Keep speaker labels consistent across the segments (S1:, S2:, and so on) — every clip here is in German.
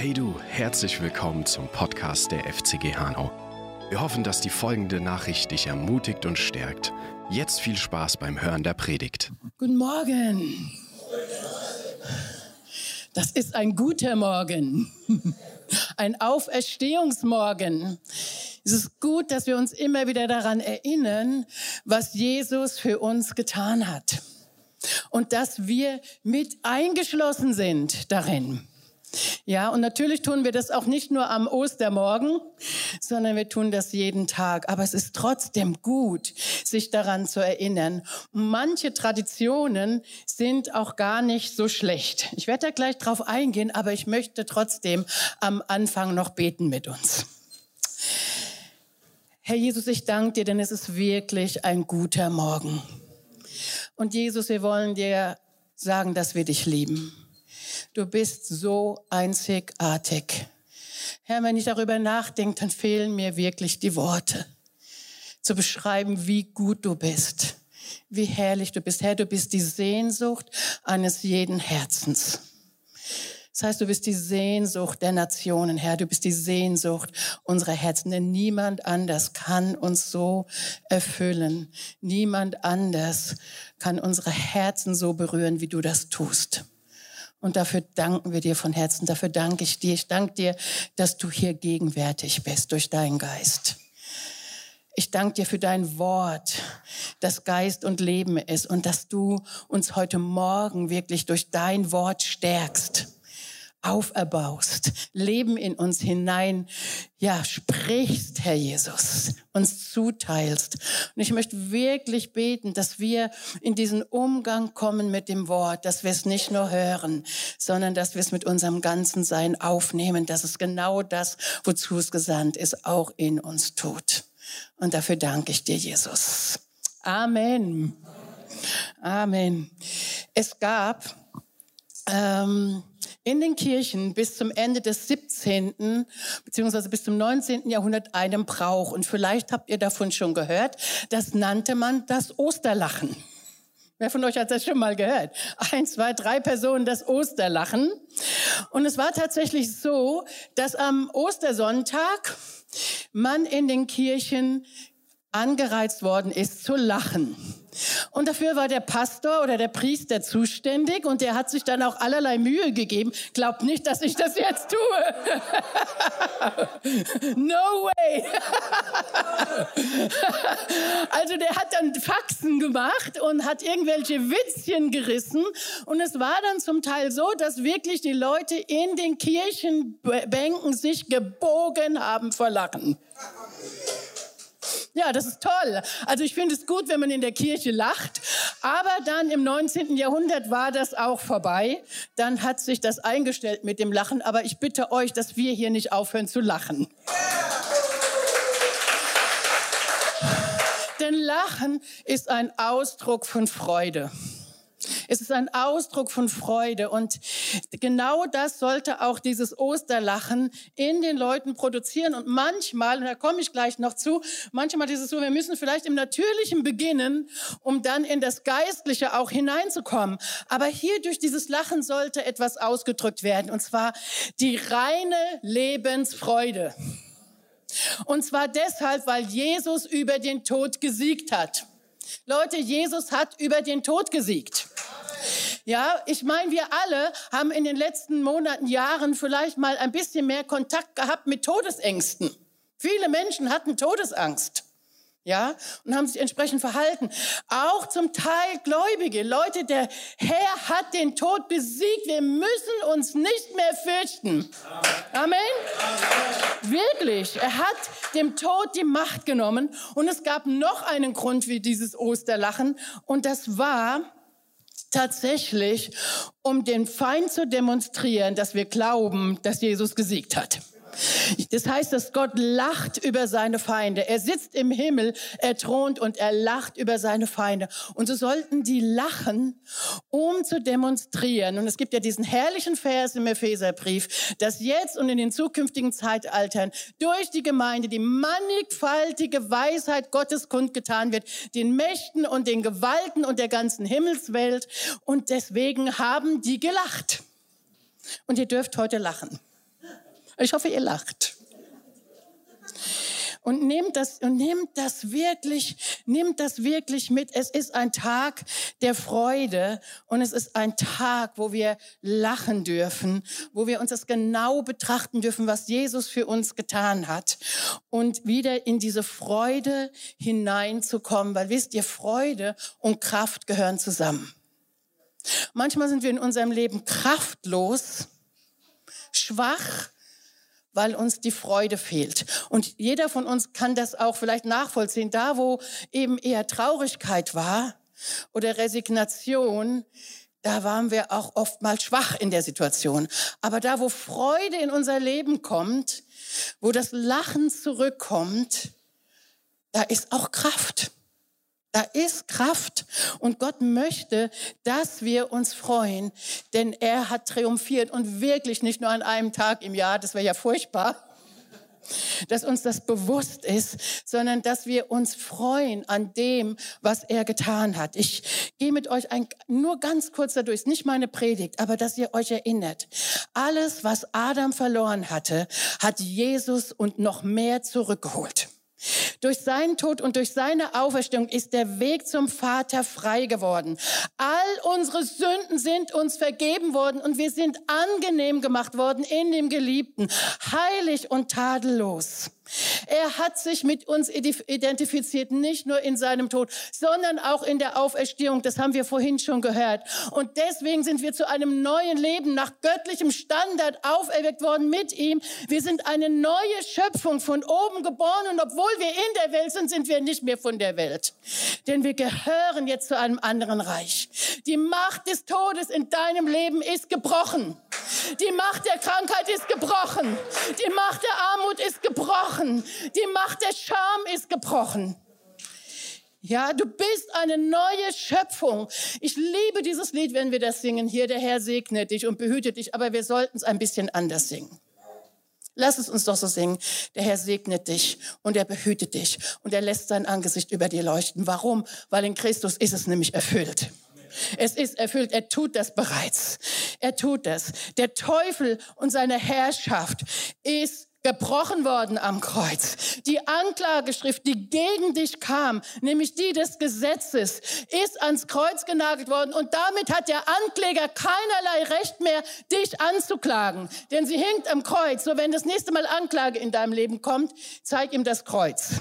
S1: Hey du, herzlich willkommen zum Podcast der FCG Hanau. Wir hoffen, dass die folgende Nachricht dich ermutigt und stärkt. Jetzt viel Spaß beim Hören der Predigt.
S2: Guten Morgen. Das ist ein guter Morgen. Ein Auferstehungsmorgen. Es ist gut, dass wir uns immer wieder daran erinnern, was Jesus für uns getan hat. Und dass wir mit eingeschlossen sind darin. Ja, und natürlich tun wir das auch nicht nur am Ostermorgen, sondern wir tun das jeden Tag. Aber es ist trotzdem gut, sich daran zu erinnern. Manche Traditionen sind auch gar nicht so schlecht. Ich werde da gleich drauf eingehen, aber ich möchte trotzdem am Anfang noch beten mit uns. Herr Jesus, ich danke dir, denn es ist wirklich ein guter Morgen. Und Jesus, wir wollen dir sagen, dass wir dich lieben. Du bist so einzigartig. Herr, wenn ich darüber nachdenke, dann fehlen mir wirklich die Worte zu beschreiben, wie gut du bist, wie herrlich du bist. Herr, du bist die Sehnsucht eines jeden Herzens. Das heißt, du bist die Sehnsucht der Nationen, Herr. Du bist die Sehnsucht unserer Herzen. Denn niemand anders kann uns so erfüllen. Niemand anders kann unsere Herzen so berühren, wie du das tust. Und dafür danken wir dir von Herzen. Dafür danke ich dir. Ich danke dir, dass du hier gegenwärtig bist durch deinen Geist. Ich danke dir für dein Wort, das Geist und Leben ist und dass du uns heute Morgen wirklich durch dein Wort stärkst auferbaust, Leben in uns hinein, ja, sprichst, Herr Jesus, uns zuteilst. Und ich möchte wirklich beten, dass wir in diesen Umgang kommen mit dem Wort, dass wir es nicht nur hören, sondern dass wir es mit unserem ganzen Sein aufnehmen, dass es genau das, wozu es gesandt ist, auch in uns tut. Und dafür danke ich dir, Jesus. Amen. Amen. Es gab ähm, in den Kirchen bis zum Ende des 17. beziehungsweise bis zum 19. Jahrhundert einen Brauch. Und vielleicht habt ihr davon schon gehört. Das nannte man das Osterlachen. Wer von euch hat das schon mal gehört? Ein, zwei, drei Personen das Osterlachen. Und es war tatsächlich so, dass am Ostersonntag man in den Kirchen angereizt worden ist zu lachen. Und dafür war der Pastor oder der Priester zuständig und der hat sich dann auch allerlei Mühe gegeben. Glaubt nicht, dass ich das jetzt tue. no way. also der hat dann Faxen gemacht und hat irgendwelche Witzchen gerissen. Und es war dann zum Teil so, dass wirklich die Leute in den Kirchenbänken sich gebogen haben vor Lachen. Ja, das ist toll. Also ich finde es gut, wenn man in der Kirche lacht. Aber dann im 19. Jahrhundert war das auch vorbei. Dann hat sich das eingestellt mit dem Lachen. Aber ich bitte euch, dass wir hier nicht aufhören zu lachen. Denn Lachen ist ein Ausdruck von Freude. Es ist ein Ausdruck von Freude und genau das sollte auch dieses Osterlachen in den Leuten produzieren. Und manchmal, und da komme ich gleich noch zu, manchmal ist es so, wir müssen vielleicht im Natürlichen beginnen, um dann in das Geistliche auch hineinzukommen. Aber hier durch dieses Lachen sollte etwas ausgedrückt werden, und zwar die reine Lebensfreude. Und zwar deshalb, weil Jesus über den Tod gesiegt hat. Leute, Jesus hat über den Tod gesiegt. Ja, ich meine, wir alle haben in den letzten Monaten, Jahren vielleicht mal ein bisschen mehr Kontakt gehabt mit Todesängsten. Viele Menschen hatten Todesangst. Ja, und haben sich entsprechend verhalten. Auch zum Teil Gläubige. Leute, der Herr hat den Tod besiegt. Wir müssen uns nicht mehr fürchten. Amen. Amen. Wirklich. Er hat dem Tod die Macht genommen. Und es gab noch einen Grund wie dieses Osterlachen. Und das war, tatsächlich, um den Feind zu demonstrieren, dass wir glauben, dass Jesus gesiegt hat. Das heißt, dass Gott lacht über seine Feinde. Er sitzt im Himmel, er thront und er lacht über seine Feinde. Und so sollten die lachen, um zu demonstrieren. Und es gibt ja diesen herrlichen Vers im Epheserbrief, dass jetzt und in den zukünftigen Zeitaltern durch die Gemeinde die mannigfaltige Weisheit Gottes kundgetan wird, den Mächten und den Gewalten und der ganzen Himmelswelt. Und deswegen haben die gelacht. Und ihr dürft heute lachen. Ich hoffe, ihr lacht. Und nehmt das, und nehmt das wirklich, nehmt das wirklich mit. Es ist ein Tag der Freude und es ist ein Tag, wo wir lachen dürfen, wo wir uns das genau betrachten dürfen, was Jesus für uns getan hat und wieder in diese Freude hineinzukommen, weil wisst ihr, Freude und Kraft gehören zusammen. Manchmal sind wir in unserem Leben kraftlos, schwach, weil uns die Freude fehlt. Und jeder von uns kann das auch vielleicht nachvollziehen. Da, wo eben eher Traurigkeit war oder Resignation, da waren wir auch oftmals schwach in der Situation. Aber da, wo Freude in unser Leben kommt, wo das Lachen zurückkommt, da ist auch Kraft. Da ist Kraft und Gott möchte, dass wir uns freuen, denn er hat triumphiert und wirklich nicht nur an einem Tag im Jahr, das wäre ja furchtbar, dass uns das bewusst ist, sondern dass wir uns freuen an dem, was er getan hat. Ich gehe mit euch ein, nur ganz kurz dadurch, nicht meine Predigt, aber dass ihr euch erinnert. Alles, was Adam verloren hatte, hat Jesus und noch mehr zurückgeholt. Durch seinen Tod und durch seine Auferstehung ist der Weg zum Vater frei geworden. All unsere Sünden sind uns vergeben worden und wir sind angenehm gemacht worden in dem Geliebten, heilig und tadellos. Er hat sich mit uns identifiziert, nicht nur in seinem Tod, sondern auch in der Auferstehung. Das haben wir vorhin schon gehört. Und deswegen sind wir zu einem neuen Leben nach göttlichem Standard auferweckt worden mit ihm. Wir sind eine neue Schöpfung von oben geboren und obwohl wir in der Welt sind, sind wir nicht mehr von der Welt. Denn wir gehören jetzt zu einem anderen Reich. Die Macht des Todes in deinem Leben ist gebrochen. Die Macht der Krankheit ist gebrochen. Die Macht der Armut ist gebrochen. Die Macht der Scham ist gebrochen. Ja, du bist eine neue Schöpfung. Ich liebe dieses Lied, wenn wir das singen. Hier, der Herr segnet dich und behütet dich, aber wir sollten es ein bisschen anders singen. Lass es uns doch so singen. Der Herr segnet dich und er behütet dich und er lässt sein Angesicht über dir leuchten. Warum? Weil in Christus ist es nämlich erfüllt. Es ist erfüllt. Er tut das bereits. Er tut das. Der Teufel und seine Herrschaft ist gebrochen worden am Kreuz. Die Anklageschrift, die gegen dich kam, nämlich die des Gesetzes, ist ans Kreuz genagelt worden und damit hat der Ankläger keinerlei Recht mehr, dich anzuklagen. Denn sie hinkt am Kreuz. So wenn das nächste Mal Anklage in deinem Leben kommt, zeig ihm das Kreuz.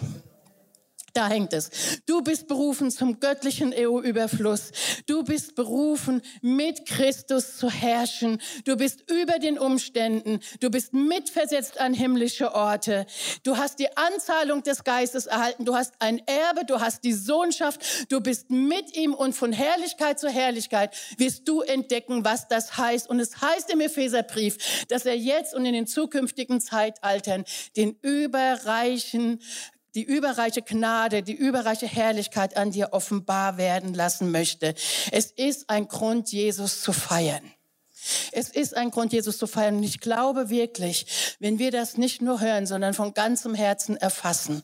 S2: Da hängt es. Du bist berufen zum göttlichen EU-Überfluss. Du bist berufen, mit Christus zu herrschen. Du bist über den Umständen. Du bist mitversetzt an himmlische Orte. Du hast die Anzahlung des Geistes erhalten. Du hast ein Erbe. Du hast die Sohnschaft. Du bist mit ihm und von Herrlichkeit zu Herrlichkeit wirst du entdecken, was das heißt. Und es heißt im Epheserbrief, dass er jetzt und in den zukünftigen Zeitaltern den überreichen die überreiche Gnade, die überreiche Herrlichkeit an dir offenbar werden lassen möchte. Es ist ein Grund, Jesus zu feiern. Es ist ein Grund, Jesus zu feiern. Und ich glaube wirklich, wenn wir das nicht nur hören, sondern von ganzem Herzen erfassen,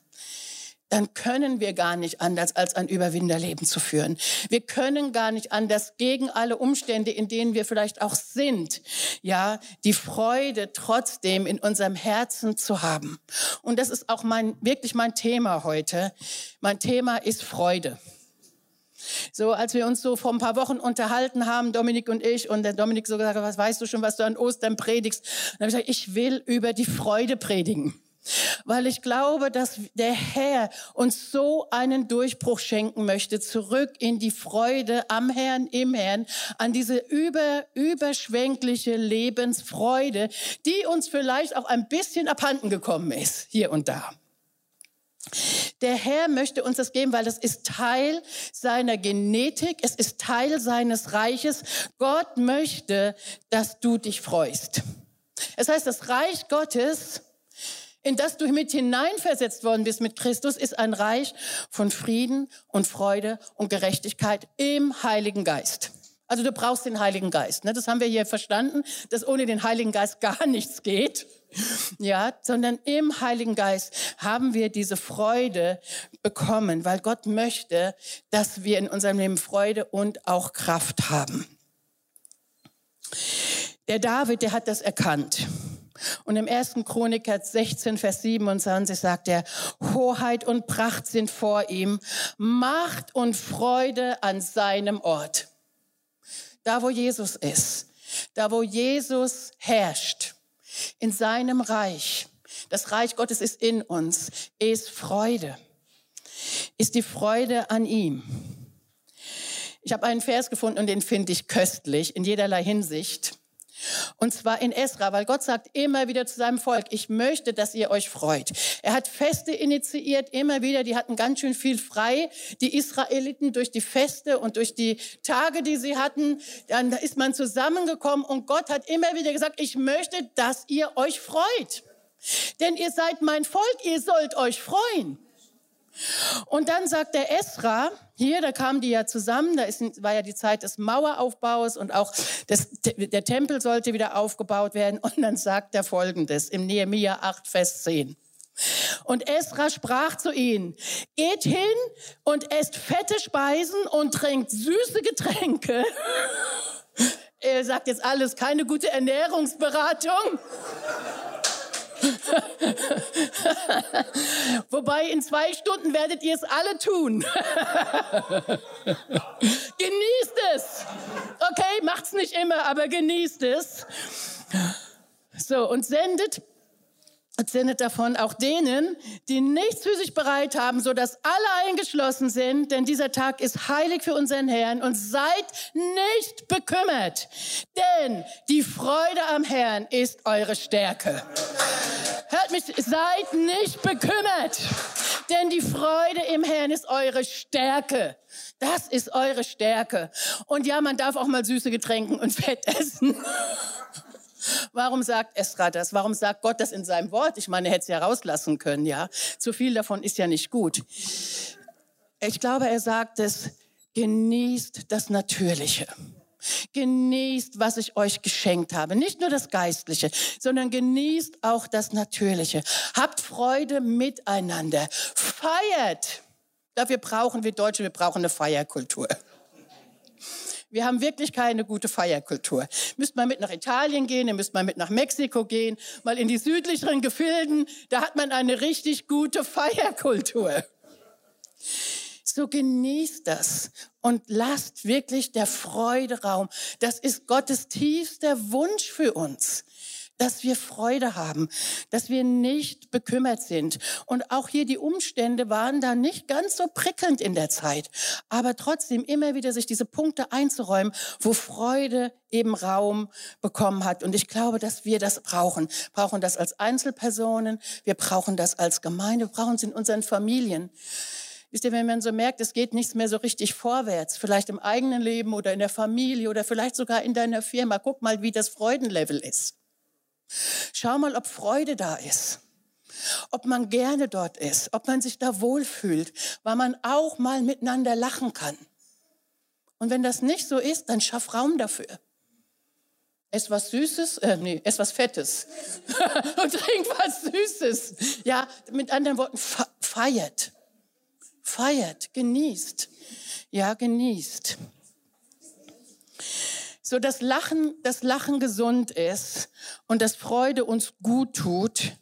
S2: dann können wir gar nicht anders, als ein Überwinderleben zu führen. Wir können gar nicht anders gegen alle Umstände, in denen wir vielleicht auch sind, ja, die Freude trotzdem in unserem Herzen zu haben. Und das ist auch mein, wirklich mein Thema heute. Mein Thema ist Freude. So, als wir uns so vor ein paar Wochen unterhalten haben, Dominik und ich, und der Dominik so gesagt, was weißt du schon, was du an Ostern predigst? dann habe ich gesagt, ich will über die Freude predigen. Weil ich glaube, dass der Herr uns so einen Durchbruch schenken möchte, zurück in die Freude am Herrn, im Herrn, an diese über, überschwängliche Lebensfreude, die uns vielleicht auch ein bisschen abhanden gekommen ist, hier und da. Der Herr möchte uns das geben, weil das ist Teil seiner Genetik, es ist Teil seines Reiches. Gott möchte, dass du dich freust. Es heißt, das Reich Gottes in das du mit hineinversetzt worden bist mit Christus, ist ein Reich von Frieden und Freude und Gerechtigkeit im Heiligen Geist. Also du brauchst den Heiligen Geist. Ne? Das haben wir hier verstanden, dass ohne den Heiligen Geist gar nichts geht. Ja, sondern im Heiligen Geist haben wir diese Freude bekommen, weil Gott möchte, dass wir in unserem Leben Freude und auch Kraft haben. Der David, der hat das erkannt. Und im ersten Chroniker 16, Vers 27 sagt er, Hoheit und Pracht sind vor ihm, Macht und Freude an seinem Ort. Da, wo Jesus ist, da, wo Jesus herrscht, in seinem Reich, das Reich Gottes ist in uns, ist Freude, ist die Freude an ihm. Ich habe einen Vers gefunden und den finde ich köstlich in jederlei Hinsicht. Und zwar in Esra, weil Gott sagt immer wieder zu seinem Volk, ich möchte, dass ihr euch freut. Er hat Feste initiiert, immer wieder, die hatten ganz schön viel frei, die Israeliten durch die Feste und durch die Tage, die sie hatten. Dann ist man zusammengekommen und Gott hat immer wieder gesagt, ich möchte, dass ihr euch freut. Denn ihr seid mein Volk, ihr sollt euch freuen. Und dann sagt der Esra, hier, da kamen die ja zusammen, da ist, war ja die Zeit des Maueraufbaus und auch das, der Tempel sollte wieder aufgebaut werden. Und dann sagt er folgendes im Nehemiah 8, Vers 10. Und Esra sprach zu ihnen, geht hin und esst fette Speisen und trinkt süße Getränke. er sagt jetzt alles, keine gute Ernährungsberatung. Wobei in zwei Stunden werdet ihr es alle tun. genießt es. Okay, macht's nicht immer, aber genießt es. So, und sendet erzählt davon auch denen, die nichts für sich bereit haben, so dass alle eingeschlossen sind, denn dieser Tag ist heilig für unseren Herrn und seid nicht bekümmert, denn die Freude am Herrn ist eure Stärke. Hört mich, seid nicht bekümmert, denn die Freude im Herrn ist eure Stärke. Das ist eure Stärke. Und ja, man darf auch mal süße Getränke und Fett essen. Warum sagt Esra das? Warum sagt Gott das in seinem Wort? Ich meine, er hätte es ja rauslassen können, ja. Zu viel davon ist ja nicht gut. Ich glaube, er sagt es, genießt das Natürliche. Genießt, was ich euch geschenkt habe. Nicht nur das Geistliche, sondern genießt auch das Natürliche. Habt Freude miteinander. Feiert. Dafür brauchen wir Deutsche, wir brauchen eine Feierkultur. Wir haben wirklich keine gute Feierkultur. Müsst mal mit nach Italien gehen, ihr müsst mal mit nach Mexiko gehen, mal in die südlicheren Gefilden, da hat man eine richtig gute Feierkultur. So genießt das und lasst wirklich der Freude Raum. Das ist Gottes tiefster Wunsch für uns dass wir Freude haben, dass wir nicht bekümmert sind. Und auch hier die Umstände waren da nicht ganz so prickelnd in der Zeit. Aber trotzdem immer wieder sich diese Punkte einzuräumen, wo Freude eben Raum bekommen hat. Und ich glaube, dass wir das brauchen. Brauchen das als Einzelpersonen. Wir brauchen das als Gemeinde. Wir brauchen es in unseren Familien. Wisst ihr, wenn man so merkt, es geht nichts mehr so richtig vorwärts, vielleicht im eigenen Leben oder in der Familie oder vielleicht sogar in deiner Firma, guck mal, wie das Freudenlevel ist. Schau mal, ob Freude da ist, ob man gerne dort ist, ob man sich da wohlfühlt, weil man auch mal miteinander lachen kann. Und wenn das nicht so ist, dann schaff Raum dafür. Ess was Süßes, äh, nee, ess was Fettes und trink was Süßes. Ja, mit anderen Worten, feiert, feiert, genießt. Ja, genießt so dass Lachen, das Lachen gesund ist und dass Freude uns gut tut.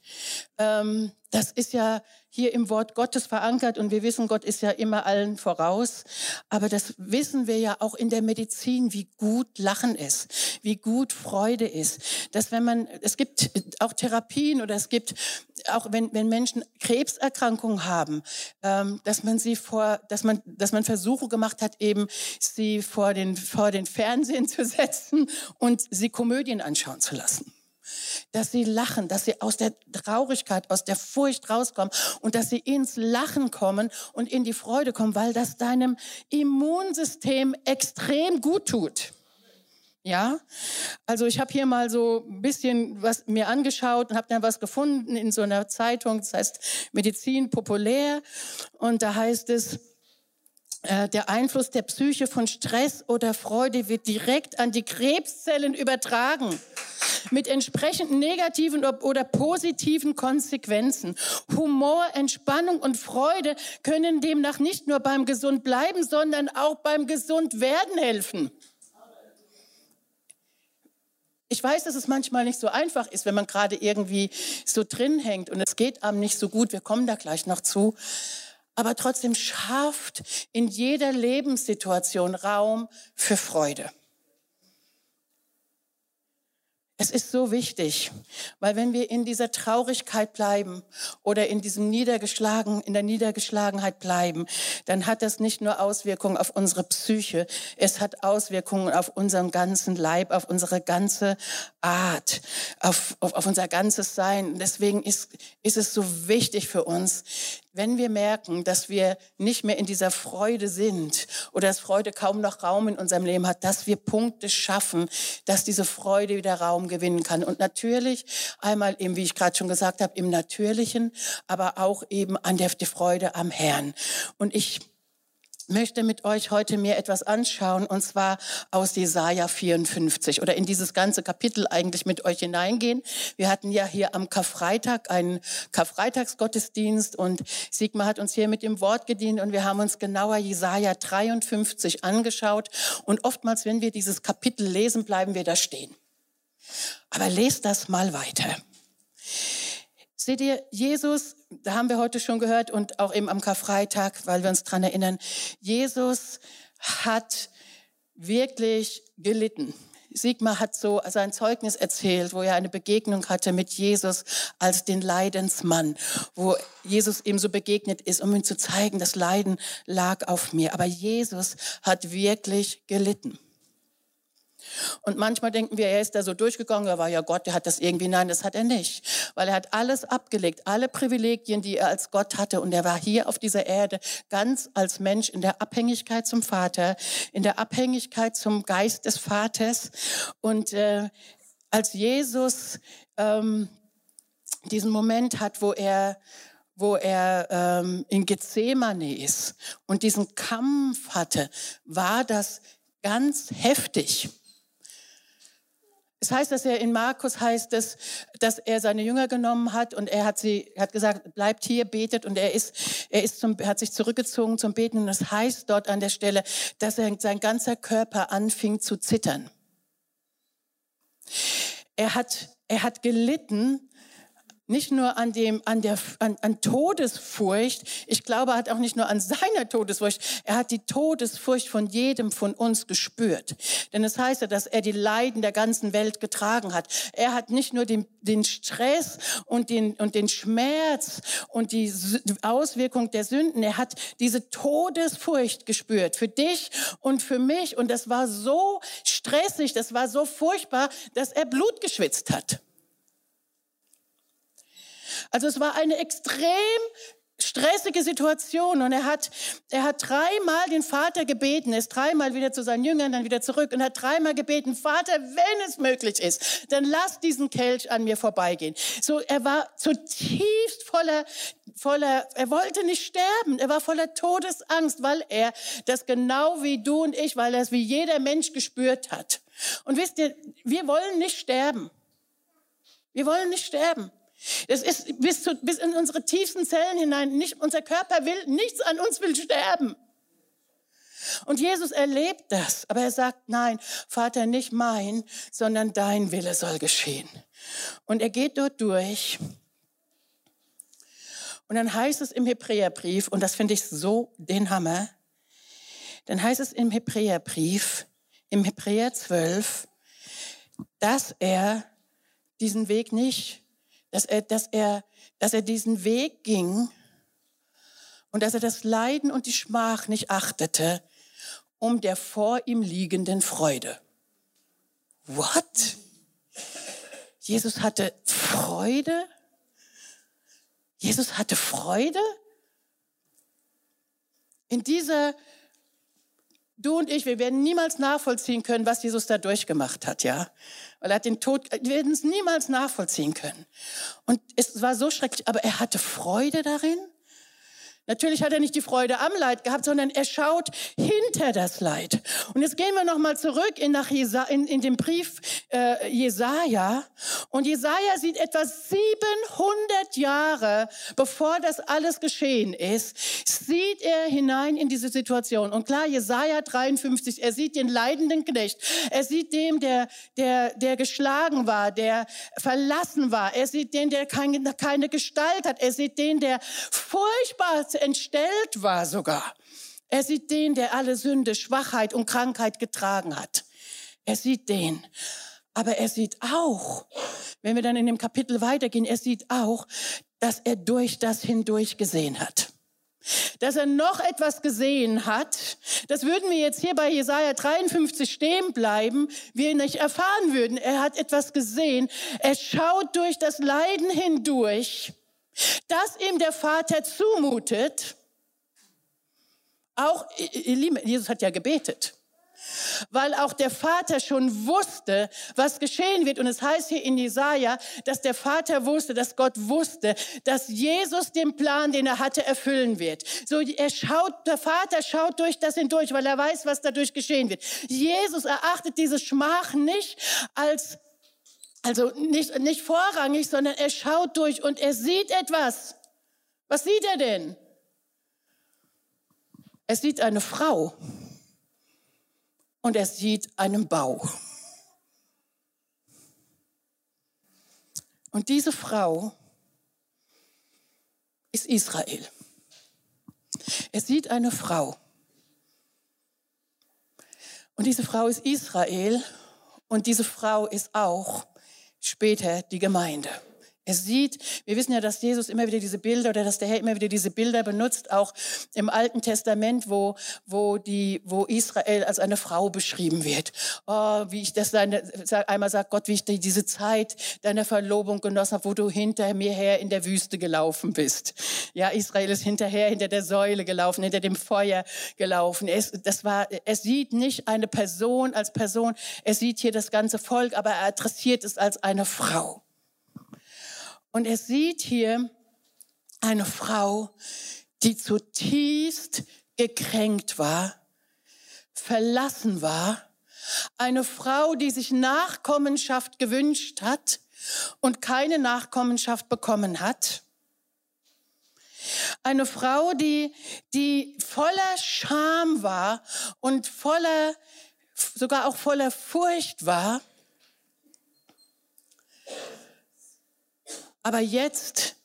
S2: Ähm, das ist ja hier im Wort Gottes verankert und wir wissen, Gott ist ja immer allen voraus. Aber das wissen wir ja auch in der Medizin, wie gut Lachen ist, wie gut Freude ist. Dass wenn man, es gibt auch Therapien oder es gibt auch wenn, wenn Menschen Krebserkrankungen haben, ähm, dass man sie vor, dass man, dass man Versuche gemacht hat, eben sie vor den, vor den Fernsehen zu setzen und sie Komödien anschauen zu lassen dass sie lachen, dass sie aus der Traurigkeit, aus der Furcht rauskommen und dass sie ins Lachen kommen und in die Freude kommen, weil das deinem Immunsystem extrem gut tut. Ja, also ich habe hier mal so ein bisschen was mir angeschaut und habe dann was gefunden in so einer Zeitung, das heißt Medizin populär und da heißt es, der Einfluss der Psyche von Stress oder Freude wird direkt an die Krebszellen übertragen mit entsprechend negativen oder positiven Konsequenzen. Humor, Entspannung und Freude können demnach nicht nur beim gesund bleiben, sondern auch beim gesund werden helfen. Ich weiß, dass es manchmal nicht so einfach ist, wenn man gerade irgendwie so drin hängt und es geht einem nicht so gut. Wir kommen da gleich noch zu. Aber trotzdem schafft in jeder Lebenssituation Raum für Freude. Es ist so wichtig, weil wenn wir in dieser Traurigkeit bleiben oder in diesem Niedergeschlagen, in der Niedergeschlagenheit bleiben, dann hat das nicht nur Auswirkungen auf unsere Psyche, es hat Auswirkungen auf unseren ganzen Leib, auf unsere ganze Art, auf, auf, auf unser ganzes Sein. Deswegen ist, ist es so wichtig für uns, wenn wir merken, dass wir nicht mehr in dieser Freude sind oder dass Freude kaum noch Raum in unserem Leben hat, dass wir Punkte schaffen, dass diese Freude wieder Raum gewinnen kann. Und natürlich einmal eben, wie ich gerade schon gesagt habe, im Natürlichen, aber auch eben an der, Freude am Herrn. Und ich möchte mit euch heute mir etwas anschauen, und zwar aus Jesaja 54 oder in dieses ganze Kapitel eigentlich mit euch hineingehen. Wir hatten ja hier am Karfreitag einen Karfreitagsgottesdienst und Sigmar hat uns hier mit dem Wort gedient und wir haben uns genauer Jesaja 53 angeschaut und oftmals, wenn wir dieses Kapitel lesen, bleiben wir da stehen. Aber lest das mal weiter. Seht ihr, Jesus, da haben wir heute schon gehört und auch eben am Karfreitag, weil wir uns dran erinnern, Jesus hat wirklich gelitten. Sigmar hat so sein Zeugnis erzählt, wo er eine Begegnung hatte mit Jesus als den Leidensmann, wo Jesus ihm so begegnet ist, um ihm zu zeigen, das Leiden lag auf mir. Aber Jesus hat wirklich gelitten. Und manchmal denken wir, er ist da so durchgegangen, er war ja Gott, der hat das irgendwie. Nein, das hat er nicht. Weil er hat alles abgelegt, alle Privilegien, die er als Gott hatte. Und er war hier auf dieser Erde ganz als Mensch in der Abhängigkeit zum Vater, in der Abhängigkeit zum Geist des Vaters. Und äh, als Jesus ähm, diesen Moment hat, wo er wo er ähm, in Gethsemane ist und diesen Kampf hatte, war das ganz heftig. Es heißt, dass er in Markus heißt es, dass er seine Jünger genommen hat und er hat sie hat gesagt, bleibt hier, betet und er ist er ist zum hat sich zurückgezogen zum Beten und es heißt dort an der Stelle, dass er sein ganzer Körper anfing zu zittern. Er hat er hat gelitten nicht nur an dem, an der, an, an Todesfurcht. Ich glaube, er hat auch nicht nur an seiner Todesfurcht. Er hat die Todesfurcht von jedem von uns gespürt. Denn es heißt ja, dass er die Leiden der ganzen Welt getragen hat. Er hat nicht nur den, den Stress und den, und den Schmerz und die Auswirkung der Sünden. Er hat diese Todesfurcht gespürt. Für dich und für mich. Und das war so stressig, das war so furchtbar, dass er Blut geschwitzt hat. Also es war eine extrem stressige Situation und er hat, er hat dreimal den Vater gebeten, ist dreimal wieder zu seinen Jüngern, dann wieder zurück und hat dreimal gebeten, Vater, wenn es möglich ist, dann lass diesen Kelch an mir vorbeigehen. So, er war zutiefst voller, voller, er wollte nicht sterben, er war voller Todesangst, weil er das genau wie du und ich, weil er es wie jeder Mensch gespürt hat. Und wisst ihr, wir wollen nicht sterben. Wir wollen nicht sterben. Es ist bis, zu, bis in unsere tiefsten Zellen hinein. Nicht, unser Körper will, nichts an uns will sterben. Und Jesus erlebt das, aber er sagt, nein, Vater, nicht mein, sondern dein Wille soll geschehen. Und er geht dort durch. Und dann heißt es im Hebräerbrief, und das finde ich so den Hammer, dann heißt es im Hebräerbrief, im Hebräer 12, dass er diesen Weg nicht dass er, dass er, dass er diesen Weg ging und dass er das Leiden und die Schmach nicht achtete, um der vor ihm liegenden Freude. What? Jesus hatte Freude? Jesus hatte Freude? In dieser Du und ich, wir werden niemals nachvollziehen können, was Jesus da durchgemacht hat, ja. Weil er hat den Tod, wir werden es niemals nachvollziehen können. Und es war so schrecklich, aber er hatte Freude darin, Natürlich hat er nicht die Freude am Leid gehabt, sondern er schaut hinter das Leid. Und jetzt gehen wir nochmal zurück in, nach Jesa, in, in den Brief äh, Jesaja. Und Jesaja sieht etwa 700 Jahre, bevor das alles geschehen ist, sieht er hinein in diese Situation. Und klar, Jesaja 53, er sieht den leidenden Knecht. Er sieht dem, der, der, der geschlagen war, der verlassen war. Er sieht den, der keine, keine Gestalt hat. Er sieht den, der furchtbar entstellt war sogar. Er sieht den, der alle Sünde, Schwachheit und Krankheit getragen hat. Er sieht den. Aber er sieht auch, wenn wir dann in dem Kapitel weitergehen, er sieht auch, dass er durch das hindurch gesehen hat. Dass er noch etwas gesehen hat, das würden wir jetzt hier bei Jesaja 53 stehen bleiben, wir nicht erfahren würden. Er hat etwas gesehen. Er schaut durch das Leiden hindurch dass ihm der Vater zumutet, auch, ihr Lieben, Jesus hat ja gebetet, weil auch der Vater schon wusste, was geschehen wird. Und es heißt hier in Jesaja, dass der Vater wusste, dass Gott wusste, dass Jesus den Plan, den er hatte, erfüllen wird. So, er schaut, der Vater schaut durch das hindurch, weil er weiß, was dadurch geschehen wird. Jesus erachtet diese Schmach nicht als also nicht, nicht vorrangig, sondern er schaut durch und er sieht etwas. Was sieht er denn? Er sieht eine Frau und er sieht einen Bau. Und diese Frau ist Israel. Er sieht eine Frau. Und diese Frau ist Israel und diese Frau ist auch später die Gemeinde. Er sieht, wir wissen ja, dass Jesus immer wieder diese Bilder oder dass der Herr immer wieder diese Bilder benutzt, auch im Alten Testament, wo, wo, die, wo Israel als eine Frau beschrieben wird. Oh, wie ich das seine, einmal sagt Gott, wie ich diese Zeit deiner Verlobung genossen habe, wo du hinter mir her in der Wüste gelaufen bist. Ja, Israel ist hinterher, hinter der Säule gelaufen, hinter dem Feuer gelaufen. Es, das war, er sieht nicht eine Person als Person, er sieht hier das ganze Volk, aber er adressiert es als eine Frau. Und er sieht hier eine Frau, die zutiefst gekränkt war, verlassen war, eine Frau, die sich Nachkommenschaft gewünscht hat und keine Nachkommenschaft bekommen hat. Eine Frau, die, die voller Scham war und voller, sogar auch voller Furcht war. Aber jetzt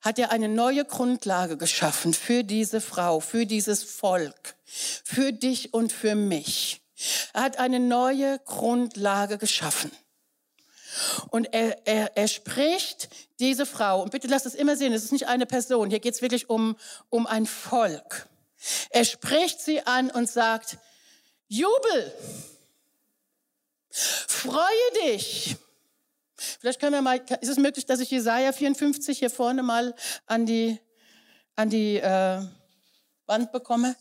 S2: hat er eine neue Grundlage geschaffen für diese Frau, für dieses Volk, für dich und für mich. Er hat eine neue Grundlage geschaffen. Und er, er, er spricht diese Frau, und bitte lasst es immer sehen, es ist nicht eine Person, hier geht es wirklich um, um ein Volk. Er spricht sie an und sagt, Jubel, freue dich, Vielleicht können wir mal, ist es möglich, dass ich Jesaja 54 hier vorne mal an die, an die äh, Wand bekomme?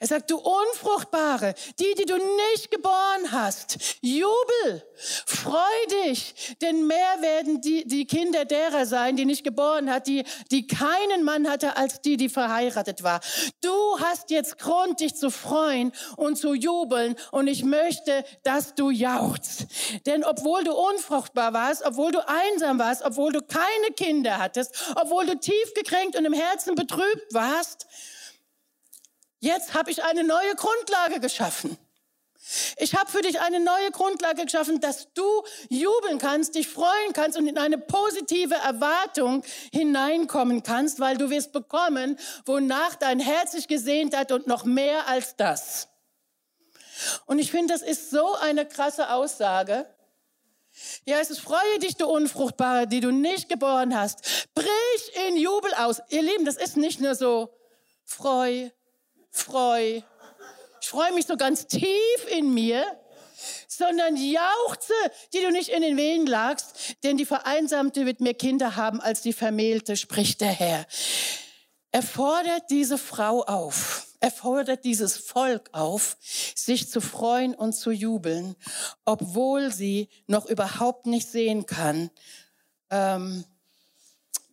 S2: Er sagt, du Unfruchtbare, die, die du nicht geboren hast, jubel, freu dich, denn mehr werden die, die Kinder derer sein, die nicht geboren hat, die, die keinen Mann hatte, als die, die verheiratet war. Du hast jetzt Grund, dich zu freuen und zu jubeln und ich möchte, dass du jauchzt. Denn obwohl du unfruchtbar warst, obwohl du einsam warst, obwohl du keine Kinder hattest, obwohl du tief gekränkt und im Herzen betrübt warst, Jetzt habe ich eine neue Grundlage geschaffen. Ich habe für dich eine neue Grundlage geschaffen, dass du jubeln kannst, dich freuen kannst und in eine positive Erwartung hineinkommen kannst, weil du wirst bekommen, wonach dein Herz sich gesehnt hat und noch mehr als das. Und ich finde, das ist so eine krasse Aussage. Ja, es ist, freue dich, du Unfruchtbare, die du nicht geboren hast. Brich in Jubel aus. Ihr Lieben, das ist nicht nur so, freu, freu. Ich freue mich so ganz tief in mir, sondern jauchze, die du nicht in den Wehen lagst, denn die Vereinsamte wird mehr Kinder haben als die Vermählte, spricht der Herr. Er fordert diese Frau auf, er fordert dieses Volk auf, sich zu freuen und zu jubeln, obwohl sie noch überhaupt nicht sehen kann, ähm,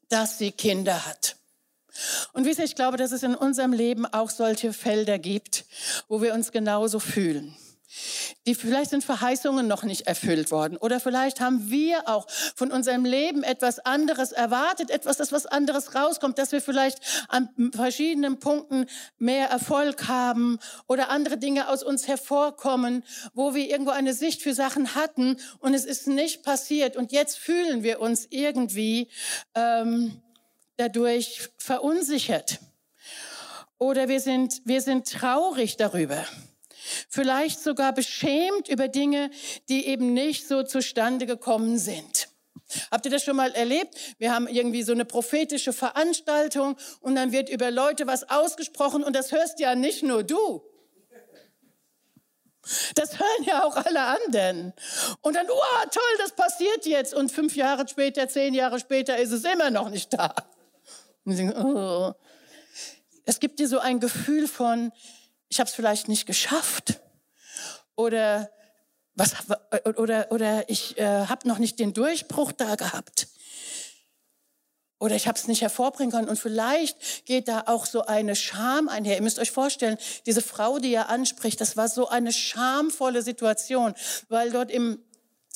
S2: dass sie Kinder hat. Und wisst ihr, ich glaube, dass es in unserem Leben auch solche Felder gibt, wo wir uns genauso fühlen. Die vielleicht sind Verheißungen noch nicht erfüllt worden oder vielleicht haben wir auch von unserem Leben etwas anderes erwartet, etwas, das was anderes rauskommt, dass wir vielleicht an verschiedenen Punkten mehr Erfolg haben oder andere Dinge aus uns hervorkommen, wo wir irgendwo eine Sicht für Sachen hatten und es ist nicht passiert und jetzt fühlen wir uns irgendwie ähm, dadurch verunsichert oder wir sind wir sind traurig darüber. Vielleicht sogar beschämt über Dinge, die eben nicht so zustande gekommen sind. Habt ihr das schon mal erlebt? Wir haben irgendwie so eine prophetische Veranstaltung und dann wird über Leute was ausgesprochen und das hörst ja nicht nur du. Das hören ja auch alle anderen. Und dann, oh, toll, das passiert jetzt. Und fünf Jahre später, zehn Jahre später ist es immer noch nicht da. Und denken, oh. Es gibt dir so ein Gefühl von, ich habe es vielleicht nicht geschafft oder was oder oder ich äh, habe noch nicht den Durchbruch da gehabt oder ich habe es nicht hervorbringen können und vielleicht geht da auch so eine Scham einher. Ihr müsst euch vorstellen, diese Frau, die er anspricht, das war so eine schamvolle Situation, weil dort im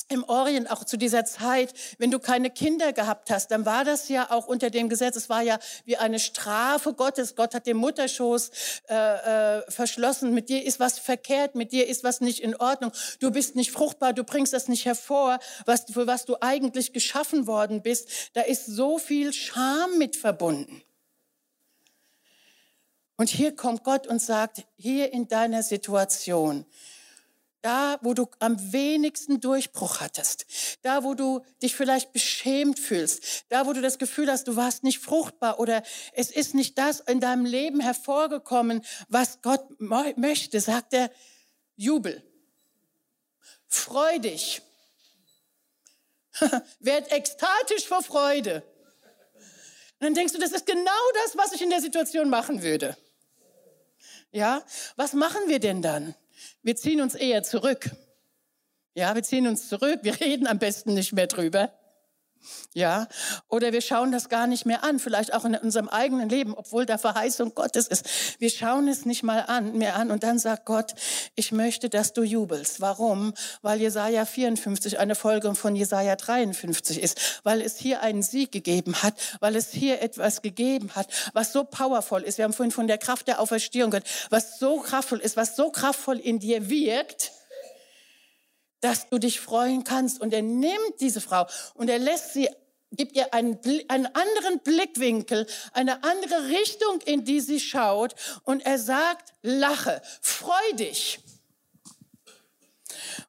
S2: im Orient auch zu dieser Zeit, wenn du keine Kinder gehabt hast, dann war das ja auch unter dem Gesetz, es war ja wie eine Strafe Gottes. Gott hat den Mutterschoß äh, äh, verschlossen. Mit dir ist was verkehrt, mit dir ist was nicht in Ordnung. Du bist nicht fruchtbar, du bringst das nicht hervor, was, für was du eigentlich geschaffen worden bist. Da ist so viel Scham mit verbunden. Und hier kommt Gott und sagt, hier in deiner Situation, da, wo du am wenigsten Durchbruch hattest, da, wo du dich vielleicht beschämt fühlst, da, wo du das Gefühl hast, du warst nicht fruchtbar oder es ist nicht das in deinem Leben hervorgekommen, was Gott möchte, sagt er, Jubel, freu dich, werd ekstatisch vor Freude. Und dann denkst du, das ist genau das, was ich in der Situation machen würde. Ja, was machen wir denn dann? Wir ziehen uns eher zurück. Ja, wir ziehen uns zurück. Wir reden am besten nicht mehr drüber. Ja, oder wir schauen das gar nicht mehr an, vielleicht auch in unserem eigenen Leben, obwohl da Verheißung Gottes ist. Wir schauen es nicht mal an, mehr an und dann sagt Gott, ich möchte, dass du jubelst. Warum? Weil Jesaja 54 eine Folge von Jesaja 53 ist, weil es hier einen Sieg gegeben hat, weil es hier etwas gegeben hat, was so powerful ist. Wir haben vorhin von der Kraft der Auferstehung gehört, was so kraftvoll ist, was so kraftvoll in dir wirkt, dass du dich freuen kannst. Und er nimmt diese Frau und er lässt sie, gibt ihr einen, einen anderen Blickwinkel, eine andere Richtung, in die sie schaut. Und er sagt, lache, freu dich.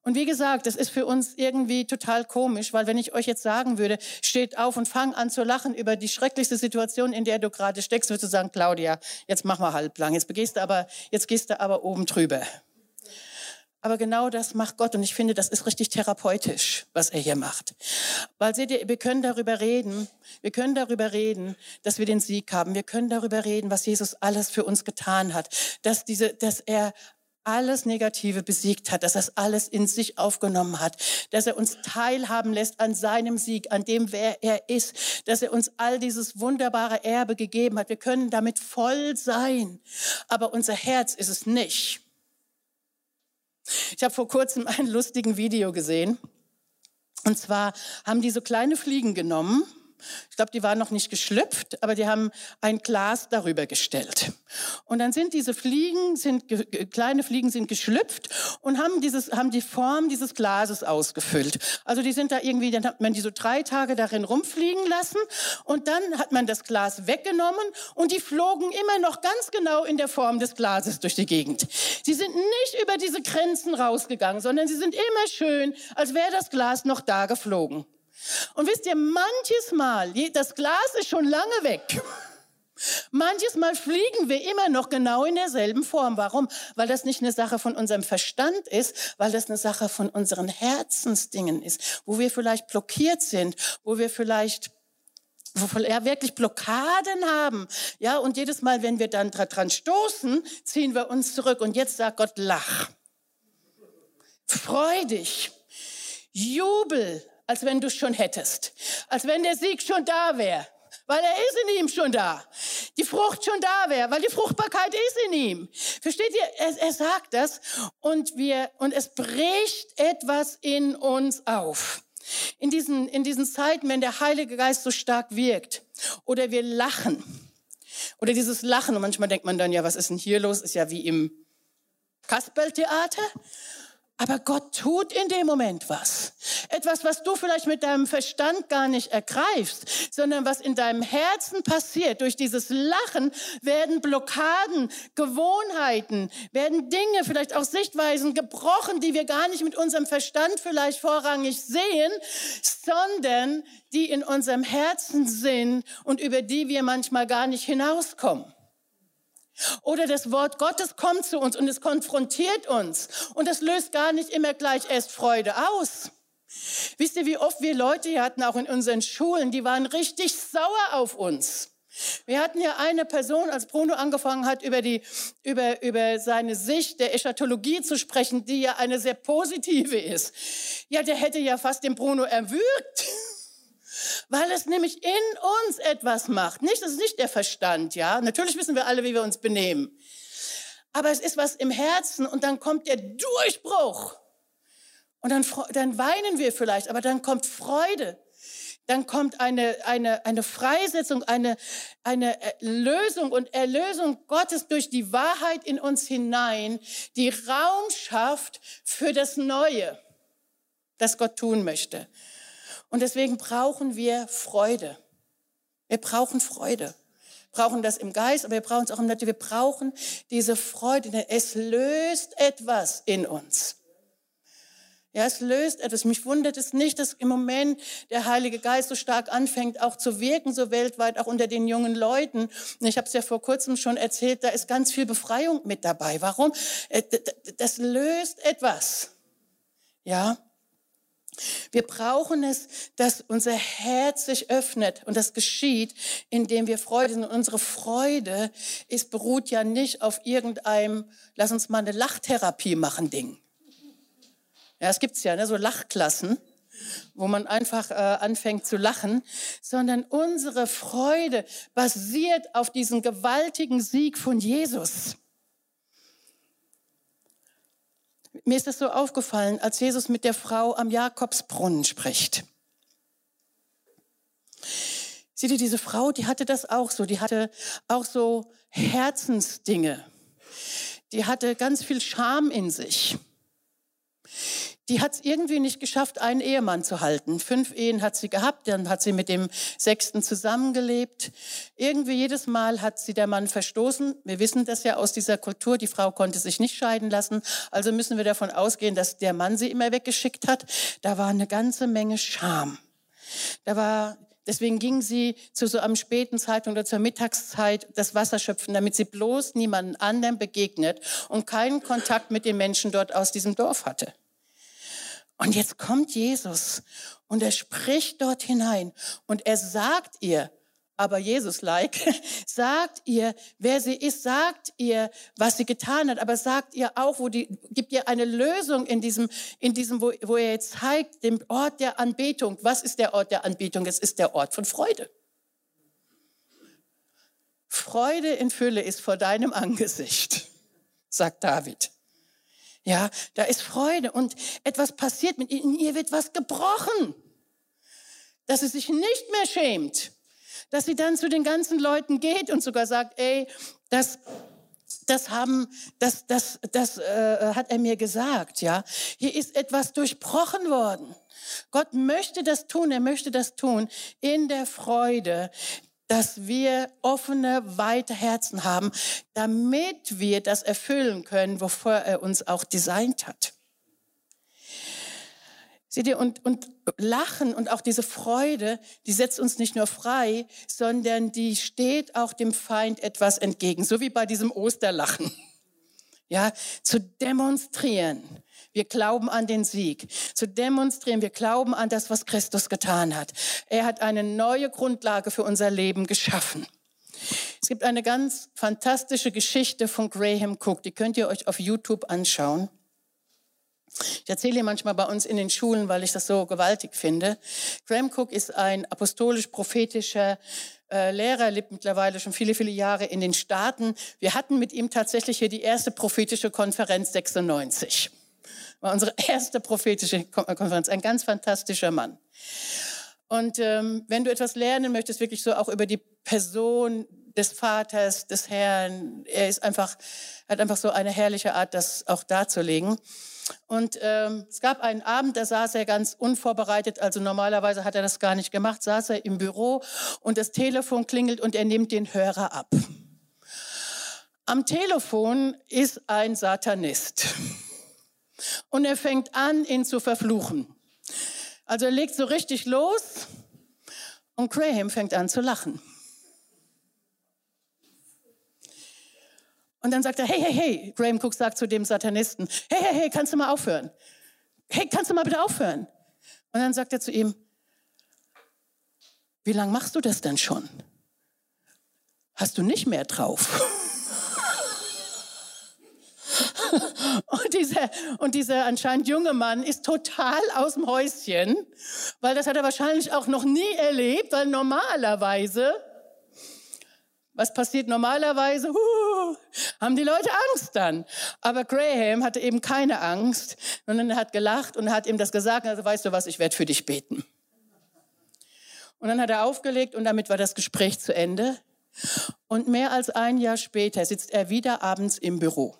S2: Und wie gesagt, das ist für uns irgendwie total komisch, weil wenn ich euch jetzt sagen würde, steht auf und fang an zu lachen über die schrecklichste Situation, in der du gerade steckst, würdest du sagen, Claudia, jetzt mach mal halblang, jetzt gehst du aber, jetzt gehst du aber oben drüber. Aber genau das macht Gott und ich finde, das ist richtig therapeutisch, was er hier macht. Weil seht ihr, wir können darüber reden, wir können darüber reden, dass wir den Sieg haben. Wir können darüber reden, was Jesus alles für uns getan hat, dass diese, dass er alles Negative besiegt hat, dass er es alles in sich aufgenommen hat, dass er uns teilhaben lässt an seinem Sieg, an dem, wer er ist, dass er uns all dieses wunderbare Erbe gegeben hat. Wir können damit voll sein, aber unser Herz ist es nicht. Ich habe vor kurzem ein lustigen Video gesehen. Und zwar haben die so kleine Fliegen genommen ich glaube, die waren noch nicht geschlüpft, aber die haben ein Glas darüber gestellt. Und dann sind diese Fliegen, sind kleine Fliegen sind geschlüpft und haben dieses, haben die Form dieses Glases ausgefüllt. Also die sind da irgendwie, dann hat man die so drei Tage darin rumfliegen lassen und dann hat man das Glas weggenommen und die flogen immer noch ganz genau in der Form des Glases durch die Gegend. Sie sind nicht über diese Grenzen rausgegangen, sondern sie sind immer schön, als wäre das Glas noch da geflogen. Und wisst ihr, manches Mal, das Glas ist schon lange weg. Manches Mal fliegen wir immer noch genau in derselben Form. Warum? Weil das nicht eine Sache von unserem Verstand ist, weil das eine Sache von unseren Herzensdingen ist, wo wir vielleicht blockiert sind, wo wir vielleicht wo wir wirklich Blockaden haben. Ja, und jedes Mal, wenn wir dann dran stoßen, ziehen wir uns zurück. Und jetzt sagt Gott, lach. Freu dich. Jubel als wenn du es schon hättest. Als wenn der Sieg schon da wäre. Weil er ist in ihm schon da. die Frucht schon da wäre, weil die Fruchtbarkeit ist in ihm. Versteht ihr? Er, er sagt das und wir, und es bricht etwas in uns auf. In diesen, in diesen Zeiten, wenn der Heilige Geist so stark wirkt oder wir lachen oder dieses Lachen und manchmal denkt man dann, ja, was ist denn hier los? Ist ja wie im Kasperltheater. Aber Gott tut in dem Moment was. Etwas, was du vielleicht mit deinem Verstand gar nicht ergreifst, sondern was in deinem Herzen passiert. Durch dieses Lachen werden Blockaden, Gewohnheiten, werden Dinge, vielleicht auch Sichtweisen gebrochen, die wir gar nicht mit unserem Verstand vielleicht vorrangig sehen, sondern die in unserem Herzen sind und über die wir manchmal gar nicht hinauskommen. Oder das Wort Gottes kommt zu uns und es konfrontiert uns. Und es löst gar nicht immer gleich erst Freude aus. Wisst ihr, wie oft wir Leute hier hatten, auch in unseren Schulen, die waren richtig sauer auf uns. Wir hatten ja eine Person, als Bruno angefangen hat, über, die, über, über seine Sicht der Eschatologie zu sprechen, die ja eine sehr positive ist. Ja, der hätte ja fast den Bruno erwürgt weil es nämlich in uns etwas macht. Nicht, das ist nicht der Verstand, ja. Natürlich wissen wir alle, wie wir uns benehmen. Aber es ist was im Herzen und dann kommt der Durchbruch. Und dann, dann weinen wir vielleicht, aber dann kommt Freude. Dann kommt eine, eine, eine Freisetzung, eine, eine Lösung und Erlösung Gottes durch die Wahrheit in uns hinein, die Raum schafft für das Neue, das Gott tun möchte. Und deswegen brauchen wir Freude. Wir brauchen Freude. Wir brauchen das im Geist, aber wir brauchen es auch im Natur. Wir brauchen diese Freude, denn es löst etwas in uns. Ja, es löst etwas. Mich wundert es nicht, dass im Moment der Heilige Geist so stark anfängt, auch zu wirken, so weltweit, auch unter den jungen Leuten. Und ich habe es ja vor kurzem schon erzählt, da ist ganz viel Befreiung mit dabei. Warum? Äh, das löst etwas. Ja, wir brauchen es, dass unser Herz sich öffnet und das geschieht, indem wir Freude sind. Und unsere Freude ist, beruht ja nicht auf irgendeinem, lass uns mal eine Lachtherapie machen Ding. Ja, es gibt's ja, ne, so Lachklassen, wo man einfach äh, anfängt zu lachen, sondern unsere Freude basiert auf diesem gewaltigen Sieg von Jesus. Mir ist das so aufgefallen, als Jesus mit der Frau am Jakobsbrunnen spricht. Seht ihr, diese Frau, die hatte das auch so. Die hatte auch so Herzensdinge. Die hatte ganz viel Scham in sich die hat es irgendwie nicht geschafft, einen Ehemann zu halten. Fünf Ehen hat sie gehabt, dann hat sie mit dem sechsten zusammengelebt. Irgendwie jedes Mal hat sie der Mann verstoßen. Wir wissen das ja aus dieser Kultur, die Frau konnte sich nicht scheiden lassen. Also müssen wir davon ausgehen, dass der Mann sie immer weggeschickt hat. Da war eine ganze Menge Scham. Da war Deswegen ging sie zu so einem späten Zeitpunkt oder zur Mittagszeit das Wasser schöpfen, damit sie bloß niemanden anderen begegnet und keinen Kontakt mit den Menschen dort aus diesem Dorf hatte. Und jetzt kommt Jesus und er spricht dort hinein und er sagt ihr, aber Jesus-like, sagt ihr, wer sie ist, sagt ihr, was sie getan hat, aber sagt ihr auch, wo die, gibt ihr eine Lösung in diesem, in diesem, wo, wo er jetzt zeigt, dem Ort der Anbetung. Was ist der Ort der Anbetung? Es ist der Ort von Freude. Freude in Fülle ist vor deinem Angesicht, sagt David. Ja, da ist Freude und etwas passiert mit ihr. In ihr wird was gebrochen. Dass sie sich nicht mehr schämt. Dass sie dann zu den ganzen Leuten geht und sogar sagt, ey, das, das haben, das, das, das äh, hat er mir gesagt, ja. Hier ist etwas durchbrochen worden. Gott möchte das tun, er möchte das tun in der Freude, dass wir offene, weite Herzen haben, damit wir das erfüllen können, wofür er uns auch designt hat. Seht ihr, und, und Lachen und auch diese Freude, die setzt uns nicht nur frei, sondern die steht auch dem Feind etwas entgegen, so wie bei diesem Osterlachen. Ja, zu demonstrieren, wir glauben an den Sieg. Zu demonstrieren, wir glauben an das, was Christus getan hat. Er hat eine neue Grundlage für unser Leben geschaffen. Es gibt eine ganz fantastische Geschichte von Graham Cook, die könnt ihr euch auf YouTube anschauen. Ich erzähle hier manchmal bei uns in den Schulen, weil ich das so gewaltig finde. Graham Cook ist ein apostolisch-prophetischer äh, Lehrer, lebt mittlerweile schon viele, viele Jahre in den Staaten. Wir hatten mit ihm tatsächlich hier die erste prophetische Konferenz 96. War unsere erste prophetische Konferenz. Ein ganz fantastischer Mann. Und ähm, wenn du etwas lernen möchtest, wirklich so auch über die Person des Vaters, des Herrn, er ist einfach, hat einfach so eine herrliche Art, das auch darzulegen. Und ähm, es gab einen Abend, da saß er ganz unvorbereitet, also normalerweise hat er das gar nicht gemacht, saß er im Büro und das Telefon klingelt und er nimmt den Hörer ab. Am Telefon ist ein Satanist und er fängt an, ihn zu verfluchen. Also er legt so richtig los und Graham fängt an zu lachen. Und dann sagt er, hey, hey, hey, Graham Cook sagt zu dem Satanisten, hey, hey, hey, kannst du mal aufhören? Hey, kannst du mal bitte aufhören? Und dann sagt er zu ihm, wie lange machst du das denn schon? Hast du nicht mehr drauf? und, dieser, und dieser anscheinend junge Mann ist total aus dem Häuschen, weil das hat er wahrscheinlich auch noch nie erlebt, weil normalerweise was passiert normalerweise? Uh, haben die Leute Angst dann. Aber Graham hatte eben keine Angst, sondern er hat gelacht und hat ihm das gesagt. Also weißt du was, ich werde für dich beten. Und dann hat er aufgelegt und damit war das Gespräch zu Ende. Und mehr als ein Jahr später sitzt er wieder abends im Büro.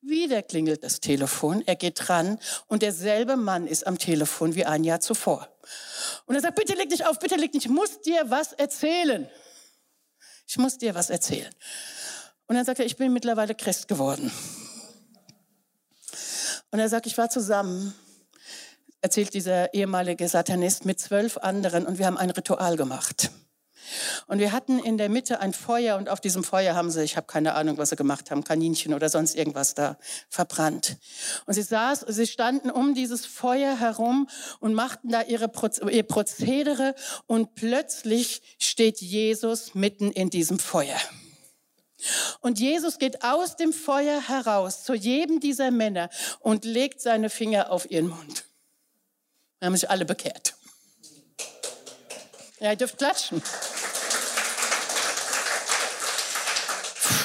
S2: Wieder klingelt das Telefon, er geht dran und derselbe Mann ist am Telefon wie ein Jahr zuvor. Und er sagt, bitte leg dich auf, bitte leg dich, ich muss dir was erzählen. Ich muss dir was erzählen. Und dann sagt er, ich bin mittlerweile Christ geworden. Und er sagt, ich war zusammen, erzählt dieser ehemalige Satanist, mit zwölf anderen und wir haben ein Ritual gemacht. Und wir hatten in der Mitte ein Feuer und auf diesem Feuer haben sie, ich habe keine Ahnung, was sie gemacht haben, Kaninchen oder sonst irgendwas da verbrannt. Und sie saß, sie standen um dieses Feuer herum und machten da ihre ihr Prozedere und plötzlich steht Jesus mitten in diesem Feuer. Und Jesus geht aus dem Feuer heraus zu jedem dieser Männer und legt seine Finger auf ihren Mund. Da haben sich alle bekehrt. Ja, ihr dürft klatschen.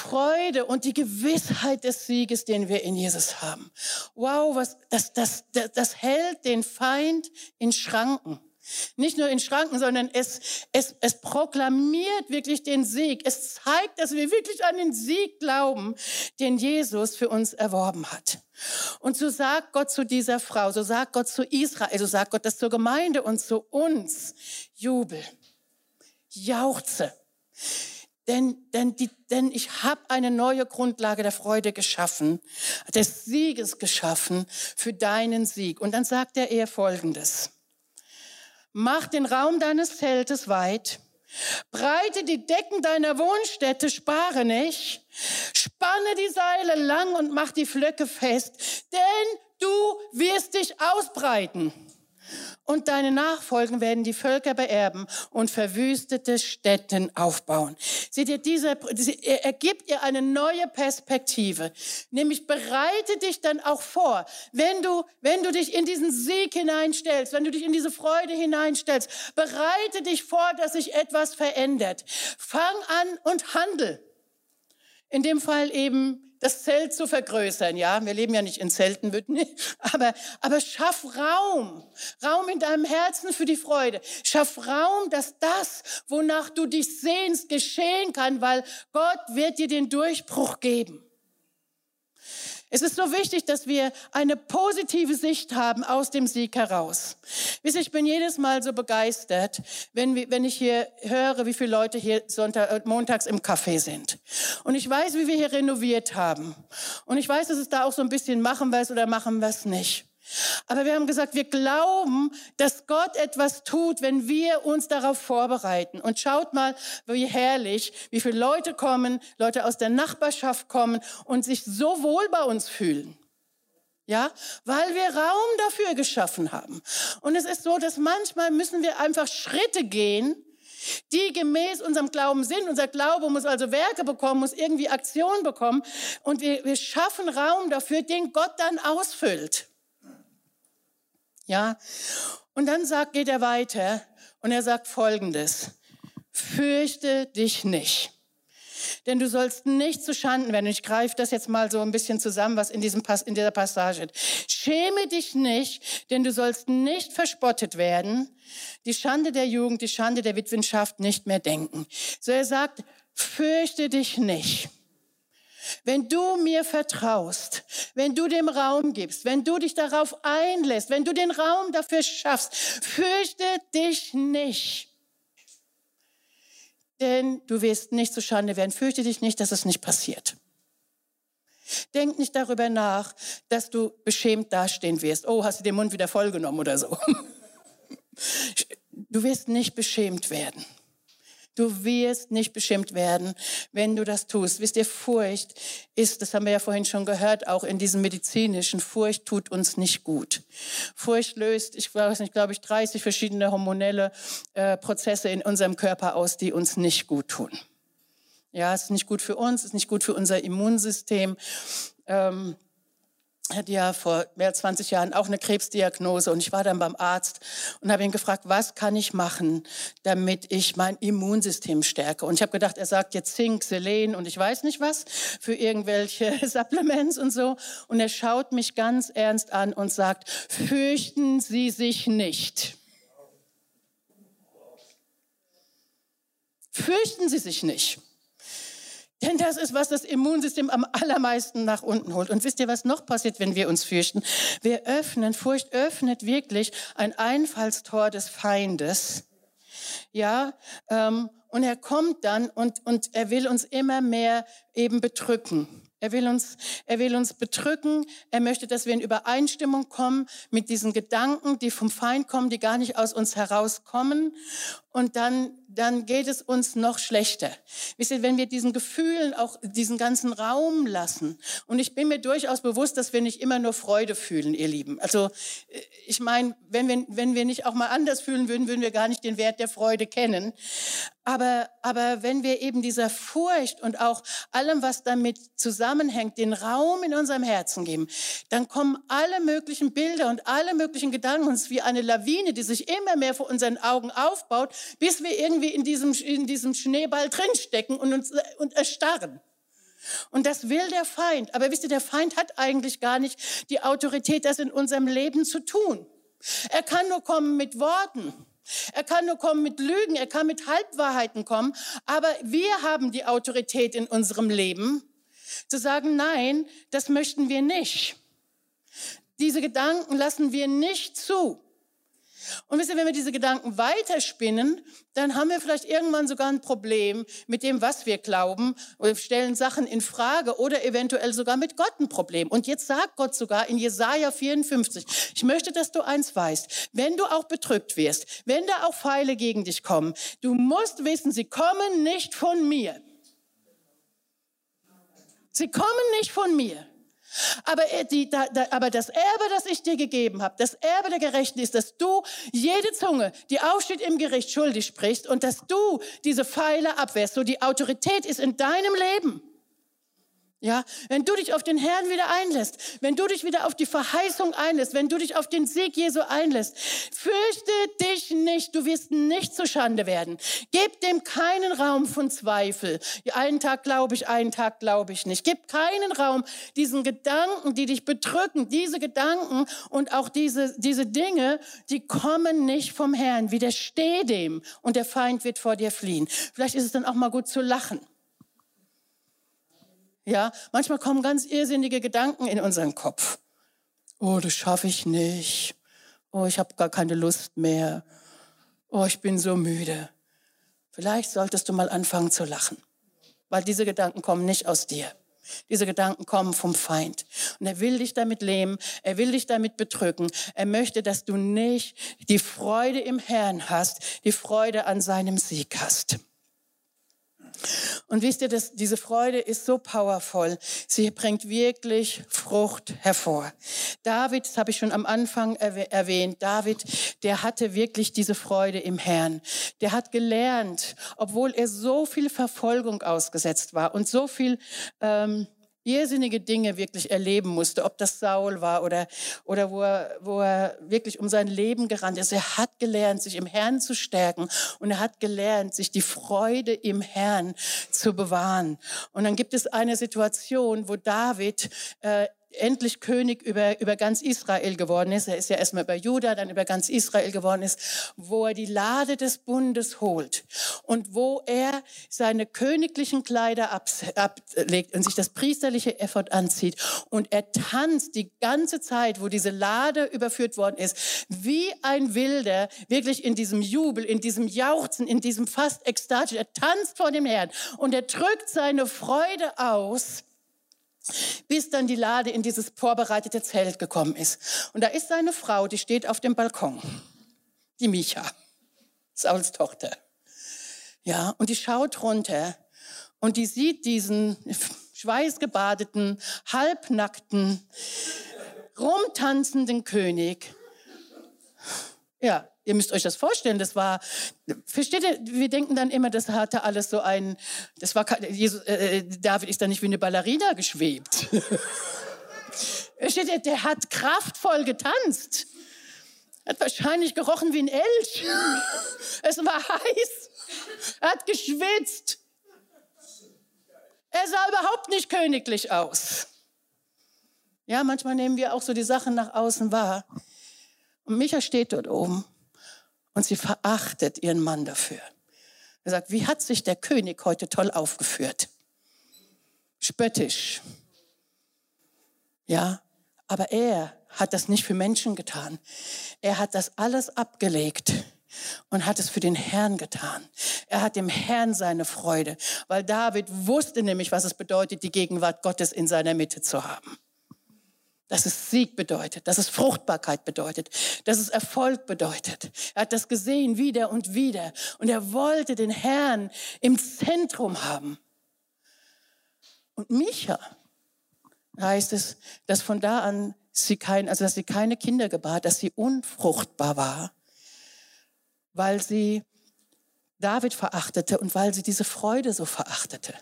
S2: Freude und die Gewissheit des Sieges, den wir in Jesus haben. Wow, was, das, das, das, das hält den Feind in Schranken. Nicht nur in Schranken, sondern es, es, es proklamiert wirklich den Sieg. Es zeigt, dass wir wirklich an den Sieg glauben, den Jesus für uns erworben hat. Und so sagt Gott zu dieser Frau, so sagt Gott zu Israel, so sagt Gott das zur Gemeinde und zu uns. Jubel, jauchze. Denn, denn, die, denn ich habe eine neue Grundlage der Freude geschaffen, des Sieges geschaffen für deinen Sieg. Und dann sagt er ihr Folgendes. Mach den Raum deines Zeltes weit, breite die Decken deiner Wohnstätte, spare nicht, spanne die Seile lang und mach die Flöcke fest, denn du wirst dich ausbreiten und deine Nachfolgen werden die Völker beerben und verwüstete Städten aufbauen. Seht ihr, dieser, er gibt ihr eine neue Perspektive. Nämlich bereite dich dann auch vor, wenn du, wenn du dich in diesen Sieg hineinstellst, wenn du dich in diese Freude hineinstellst, bereite dich vor, dass sich etwas verändert. Fang an und handel. In dem Fall eben das Zelt zu vergrößern. Ja, wir leben ja nicht in Zelten, aber, aber schaff Raum. Raum in deinem Herzen für die Freude. Schaff Raum, dass das, wonach du dich sehnst, geschehen kann, weil Gott wird dir den Durchbruch geben. Es ist so wichtig, dass wir eine positive Sicht haben aus dem Sieg heraus. Ich bin jedes Mal so begeistert, wenn, wenn ich hier höre, wie viele Leute hier Sonntag, äh, montags im Café sind. Und ich weiß, wie wir hier renoviert haben. Und ich weiß, dass es da auch so ein bisschen machen wir es oder machen wir es nicht. Aber wir haben gesagt, wir glauben, dass Gott etwas tut, wenn wir uns darauf vorbereiten. Und schaut mal, wie herrlich, wie viele Leute kommen, Leute aus der Nachbarschaft kommen und sich so wohl bei uns fühlen. Ja, weil wir Raum dafür geschaffen haben. Und es ist so, dass manchmal müssen wir einfach Schritte gehen, die gemäß unserem Glauben sind. Unser Glaube muss also Werke bekommen, muss irgendwie Aktion bekommen. Und wir, wir schaffen Raum dafür, den Gott dann ausfüllt. Ja? Und dann sagt, geht er weiter und er sagt Folgendes. Fürchte dich nicht. Denn du sollst nicht zu Schanden werden. ich greife das jetzt mal so ein bisschen zusammen, was in, diesem Pass, in dieser Passage ist. Schäme dich nicht, denn du sollst nicht verspottet werden. Die Schande der Jugend, die Schande der Witwenschaft nicht mehr denken. So er sagt, fürchte dich nicht. Wenn du mir vertraust, wenn du dem Raum gibst, wenn du dich darauf einlässt, wenn du den Raum dafür schaffst, fürchte dich nicht denn du wirst nicht zu Schande werden. Fürchte dich nicht, dass es nicht passiert. Denk nicht darüber nach, dass du beschämt dastehen wirst. Oh, hast du den Mund wieder vollgenommen oder so. Du wirst nicht beschämt werden. Du wirst nicht beschimpft werden, wenn du das tust. Wisst ihr, Furcht ist, das haben wir ja vorhin schon gehört, auch in diesem medizinischen, Furcht tut uns nicht gut. Furcht löst, ich weiß nicht, glaube ich, 30 verschiedene hormonelle äh, Prozesse in unserem Körper aus, die uns nicht gut tun. Ja, es ist nicht gut für uns, es ist nicht gut für unser Immunsystem. Ähm, hatte ja vor mehr als 20 Jahren auch eine Krebsdiagnose und ich war dann beim Arzt und habe ihn gefragt, was kann ich machen, damit ich mein Immunsystem stärke? Und ich habe gedacht, er sagt jetzt Zink, Selen und ich weiß nicht was für irgendwelche Supplements und so. Und er schaut mich ganz ernst an und sagt, fürchten Sie sich nicht. Fürchten Sie sich nicht. Denn das ist, was das Immunsystem am allermeisten nach unten holt. Und wisst ihr, was noch passiert, wenn wir uns fürchten? Wir öffnen, Furcht öffnet wirklich ein Einfallstor des Feindes. Ja, ähm, und er kommt dann und, und er will uns immer mehr eben bedrücken. Er will uns, er will uns bedrücken. Er möchte, dass wir in Übereinstimmung kommen mit diesen Gedanken, die vom Feind kommen, die gar nicht aus uns herauskommen. Und dann dann geht es uns noch schlechter. Wisst ihr, wenn wir diesen Gefühlen auch diesen ganzen Raum lassen. Und ich bin mir durchaus bewusst, dass wir nicht immer nur Freude fühlen, ihr Lieben. Also äh, ich meine, wenn wir, wenn wir nicht auch mal anders fühlen würden, würden wir gar nicht den Wert der Freude kennen. Aber, aber wenn wir eben dieser Furcht und auch allem, was damit zusammenhängt, den Raum in unserem Herzen geben, dann kommen alle möglichen Bilder und alle möglichen Gedanken uns wie eine Lawine, die sich immer mehr vor unseren Augen aufbaut, bis wir irgendwie in diesem, in diesem Schneeball drinstecken und uns und erstarren. Und das will der Feind. Aber wisst ihr, der Feind hat eigentlich gar nicht die Autorität, das in unserem Leben zu tun. Er kann nur kommen mit Worten. Er kann nur kommen mit Lügen. Er kann mit Halbwahrheiten kommen. Aber wir haben die Autorität in unserem Leben, zu sagen, nein, das möchten wir nicht. Diese Gedanken lassen wir nicht zu. Und wisst ihr, wenn wir diese Gedanken weiterspinnen, dann haben wir vielleicht irgendwann sogar ein Problem mit dem, was wir glauben. Wir stellen Sachen in Frage oder eventuell sogar mit Gott ein Problem. Und jetzt sagt Gott sogar in Jesaja 54, ich möchte, dass du eins weißt. Wenn du auch bedrückt wirst, wenn da auch Pfeile gegen dich kommen, du musst wissen, sie kommen nicht von mir. Sie kommen nicht von mir. Aber, die, da, da, aber das Erbe, das ich dir gegeben habe, das Erbe der Gerechten ist, dass du jede Zunge, die aufsteht im Gericht, schuldig sprichst und dass du diese Pfeile abwehrst. So die Autorität ist in deinem Leben. Ja, wenn du dich auf den Herrn wieder einlässt, wenn du dich wieder auf die Verheißung einlässt, wenn du dich auf den Sieg Jesu einlässt, fürchte dich nicht, du wirst nicht zu Schande werden. Gib dem keinen Raum von Zweifel. Einen Tag glaube ich, einen Tag glaube ich nicht. Gib keinen Raum diesen Gedanken, die dich bedrücken, diese Gedanken und auch diese, diese Dinge, die kommen nicht vom Herrn. Widersteh dem und der Feind wird vor dir fliehen. Vielleicht ist es dann auch mal gut zu lachen. Ja, manchmal kommen ganz irrsinnige Gedanken in unseren Kopf. Oh, das schaffe ich nicht. Oh, ich habe gar keine Lust mehr. Oh, ich bin so müde. Vielleicht solltest du mal anfangen zu lachen, weil diese Gedanken kommen nicht aus dir. Diese Gedanken kommen vom Feind. Und er will dich damit lähmen, er will dich damit bedrücken. Er möchte, dass du nicht die Freude im Herrn hast, die Freude an seinem Sieg hast. Und wisst ihr, das, diese Freude ist so powerful. Sie bringt wirklich Frucht hervor. David, das habe ich schon am Anfang erwähnt, David, der hatte wirklich diese Freude im Herrn. Der hat gelernt, obwohl er so viel Verfolgung ausgesetzt war und so viel ähm, irrsinnige Dinge wirklich erleben musste, ob das Saul war oder, oder wo, er, wo er wirklich um sein Leben gerannt ist. Er hat gelernt, sich im Herrn zu stärken und er hat gelernt, sich die Freude im Herrn zu bewahren. Und dann gibt es eine Situation, wo David äh, endlich König über, über ganz Israel geworden ist. Er ist ja erstmal über Juda, dann über ganz Israel geworden ist, wo er die Lade des Bundes holt und wo er seine königlichen Kleider ablegt und sich das priesterliche Effort anzieht und er tanzt die ganze Zeit, wo diese Lade überführt worden ist, wie ein Wilder, wirklich in diesem Jubel, in diesem Jauchzen, in diesem fast ekstatisch. Er tanzt vor dem Herrn und er drückt seine Freude aus bis dann die Lade in dieses vorbereitete Zelt gekommen ist. Und da ist seine Frau, die steht auf dem Balkon, die Micha, Sauls Tochter. Ja, und die schaut runter und die sieht diesen schweißgebadeten, halbnackten, rumtanzenden König. Ja, Ihr müsst euch das vorstellen, das war, versteht ihr, wir denken dann immer, das hatte alles so ein, das war, Jesus, äh, äh David ist da nicht wie eine Ballerina geschwebt. versteht ihr, der hat kraftvoll getanzt. Hat wahrscheinlich gerochen wie ein Elch. Es war heiß. Er hat geschwitzt. Er sah überhaupt nicht königlich aus. Ja, manchmal nehmen wir auch so die Sachen nach außen wahr. Und Micha steht dort oben und sie verachtet ihren Mann dafür. Er sagt, wie hat sich der König heute toll aufgeführt? Spöttisch. Ja, aber er hat das nicht für Menschen getan. Er hat das alles abgelegt und hat es für den Herrn getan. Er hat dem Herrn seine Freude, weil David wusste nämlich, was es bedeutet, die Gegenwart Gottes in seiner Mitte zu haben dass es Sieg bedeutet, dass es Fruchtbarkeit bedeutet, dass es Erfolg bedeutet. Er hat das gesehen wieder und wieder und er wollte den Herrn im Zentrum haben. Und Micha heißt es, dass von da an sie kein, also dass sie keine Kinder gebar, dass sie unfruchtbar war, weil sie David verachtete und weil sie diese Freude so verachtete.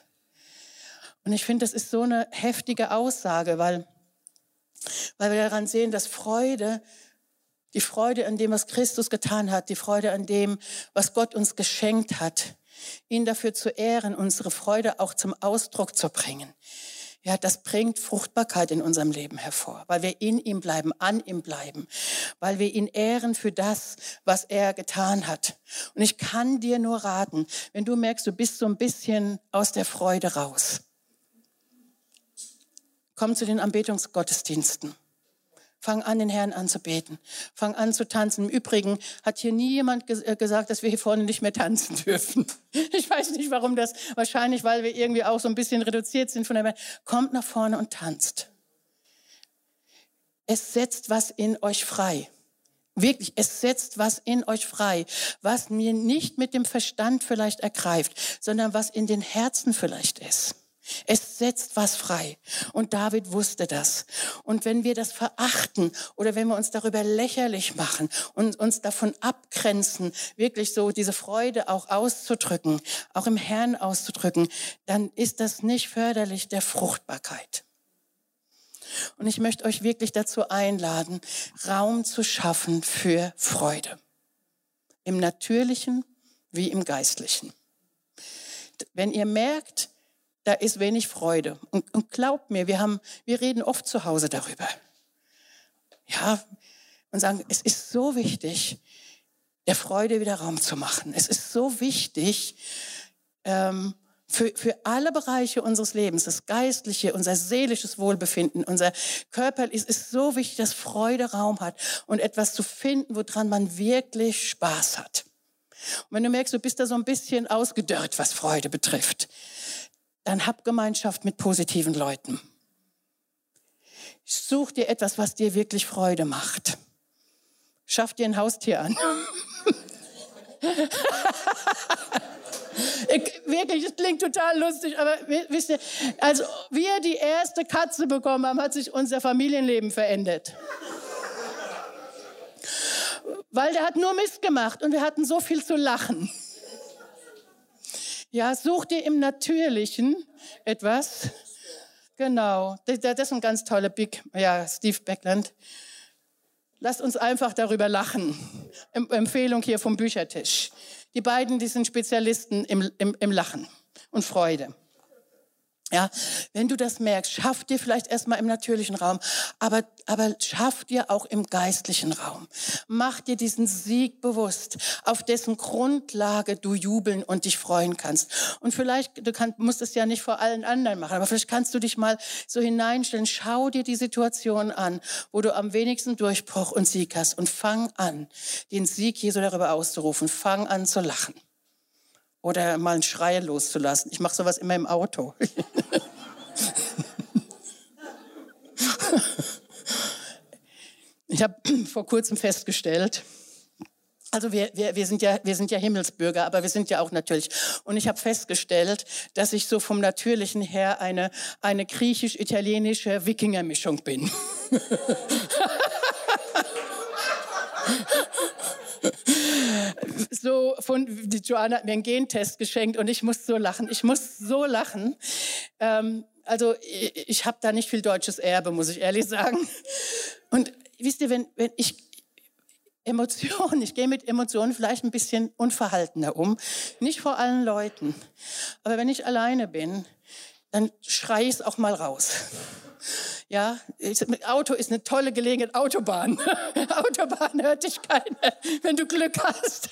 S2: Und ich finde, das ist so eine heftige Aussage, weil weil wir daran sehen, dass Freude, die Freude an dem, was Christus getan hat, die Freude an dem, was Gott uns geschenkt hat, ihn dafür zu ehren, unsere Freude auch zum Ausdruck zu bringen. Ja, das bringt Fruchtbarkeit in unserem Leben hervor, weil wir in ihm bleiben, an ihm bleiben, weil wir ihn ehren für das, was er getan hat. Und ich kann dir nur raten, wenn du merkst, du bist so ein bisschen aus der Freude raus, Komm zu den Anbetungsgottesdiensten. Fang an, den Herrn anzubeten. Fang an zu tanzen. Im Übrigen hat hier nie jemand äh, gesagt, dass wir hier vorne nicht mehr tanzen dürfen. Ich weiß nicht, warum das. Wahrscheinlich, weil wir irgendwie auch so ein bisschen reduziert sind von der Welt. Kommt nach vorne und tanzt. Es setzt was in euch frei. Wirklich, es setzt was in euch frei, was mir nicht mit dem Verstand vielleicht ergreift, sondern was in den Herzen vielleicht ist. Es setzt was frei. Und David wusste das. Und wenn wir das verachten oder wenn wir uns darüber lächerlich machen und uns davon abgrenzen, wirklich so diese Freude auch auszudrücken, auch im Herrn auszudrücken, dann ist das nicht förderlich der Fruchtbarkeit. Und ich möchte euch wirklich dazu einladen, Raum zu schaffen für Freude. Im natürlichen wie im geistlichen. Wenn ihr merkt, da ist wenig Freude. Und, und glaubt mir, wir, haben, wir reden oft zu Hause darüber. Ja, und sagen, es ist so wichtig, der Freude wieder Raum zu machen. Es ist so wichtig, ähm, für, für alle Bereiche unseres Lebens, das geistliche, unser seelisches Wohlbefinden, unser Körper, ist es so wichtig, dass Freude Raum hat und etwas zu finden, woran man wirklich Spaß hat. Und wenn du merkst, du bist da so ein bisschen ausgedörrt, was Freude betrifft, dann hab Gemeinschaft mit positiven Leuten. Such dir etwas, was dir wirklich Freude macht. Schaff dir ein Haustier an. ich, wirklich, es klingt total lustig, aber wisst ihr, als wir die erste Katze bekommen haben, hat sich unser Familienleben verändert. Weil der hat nur Mist gemacht und wir hatten so viel zu lachen. Ja, such dir im Natürlichen etwas, Genau, das ist ein ganz toller Big, ja, Steve Beckland. Lasst uns einfach darüber lachen. Empfehlung hier vom Büchertisch. Die beiden, die sind Spezialisten im, im, im Lachen und Freude. Ja, wenn du das merkst, schaff dir vielleicht erstmal im natürlichen Raum, aber, aber schaff dir auch im geistlichen Raum. Mach dir diesen Sieg bewusst, auf dessen Grundlage du jubeln und dich freuen kannst. Und vielleicht, du kannst, musst es ja nicht vor allen anderen machen, aber vielleicht kannst du dich mal so hineinstellen, schau dir die Situation an, wo du am wenigsten Durchbruch und Sieg hast und fang an, den Sieg Jesu darüber auszurufen. Fang an zu lachen oder mal einen Schrei loszulassen. Ich mache sowas immer im Auto. ich habe vor kurzem festgestellt, also wir, wir, wir, sind ja, wir sind ja Himmelsbürger, aber wir sind ja auch natürlich. Und ich habe festgestellt, dass ich so vom Natürlichen her eine, eine griechisch-italienische Wikingermischung bin. so von, die Joanna hat mir einen Gentest geschenkt und ich muss so lachen. Ich muss so lachen. Ähm, also ich, ich habe da nicht viel deutsches Erbe, muss ich ehrlich sagen. Und wisst ihr, wenn, wenn ich Emotionen, ich gehe mit Emotionen vielleicht ein bisschen unverhaltener um, nicht vor allen Leuten, aber wenn ich alleine bin, dann schreie ich es auch mal raus. Ja, Auto ist eine tolle Gelegenheit. Autobahn. Autobahn hört dich keiner, wenn du Glück hast.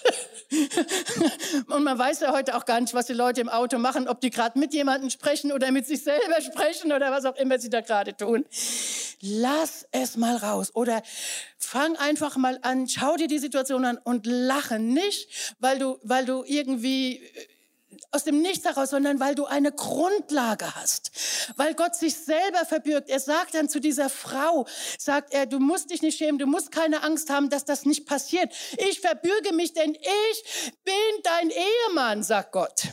S2: Und man weiß ja heute auch gar nicht, was die Leute im Auto machen, ob die gerade mit jemandem sprechen oder mit sich selber sprechen oder was auch immer sie da gerade tun. Lass es mal raus. Oder fang einfach mal an, schau dir die Situation an und lache nicht, weil du, weil du irgendwie aus dem Nichts heraus, sondern weil du eine Grundlage hast, weil Gott sich selber verbürgt. Er sagt dann zu dieser Frau, sagt er, du musst dich nicht schämen, du musst keine Angst haben, dass das nicht passiert. Ich verbürge mich, denn ich bin dein Ehemann, sagt Gott.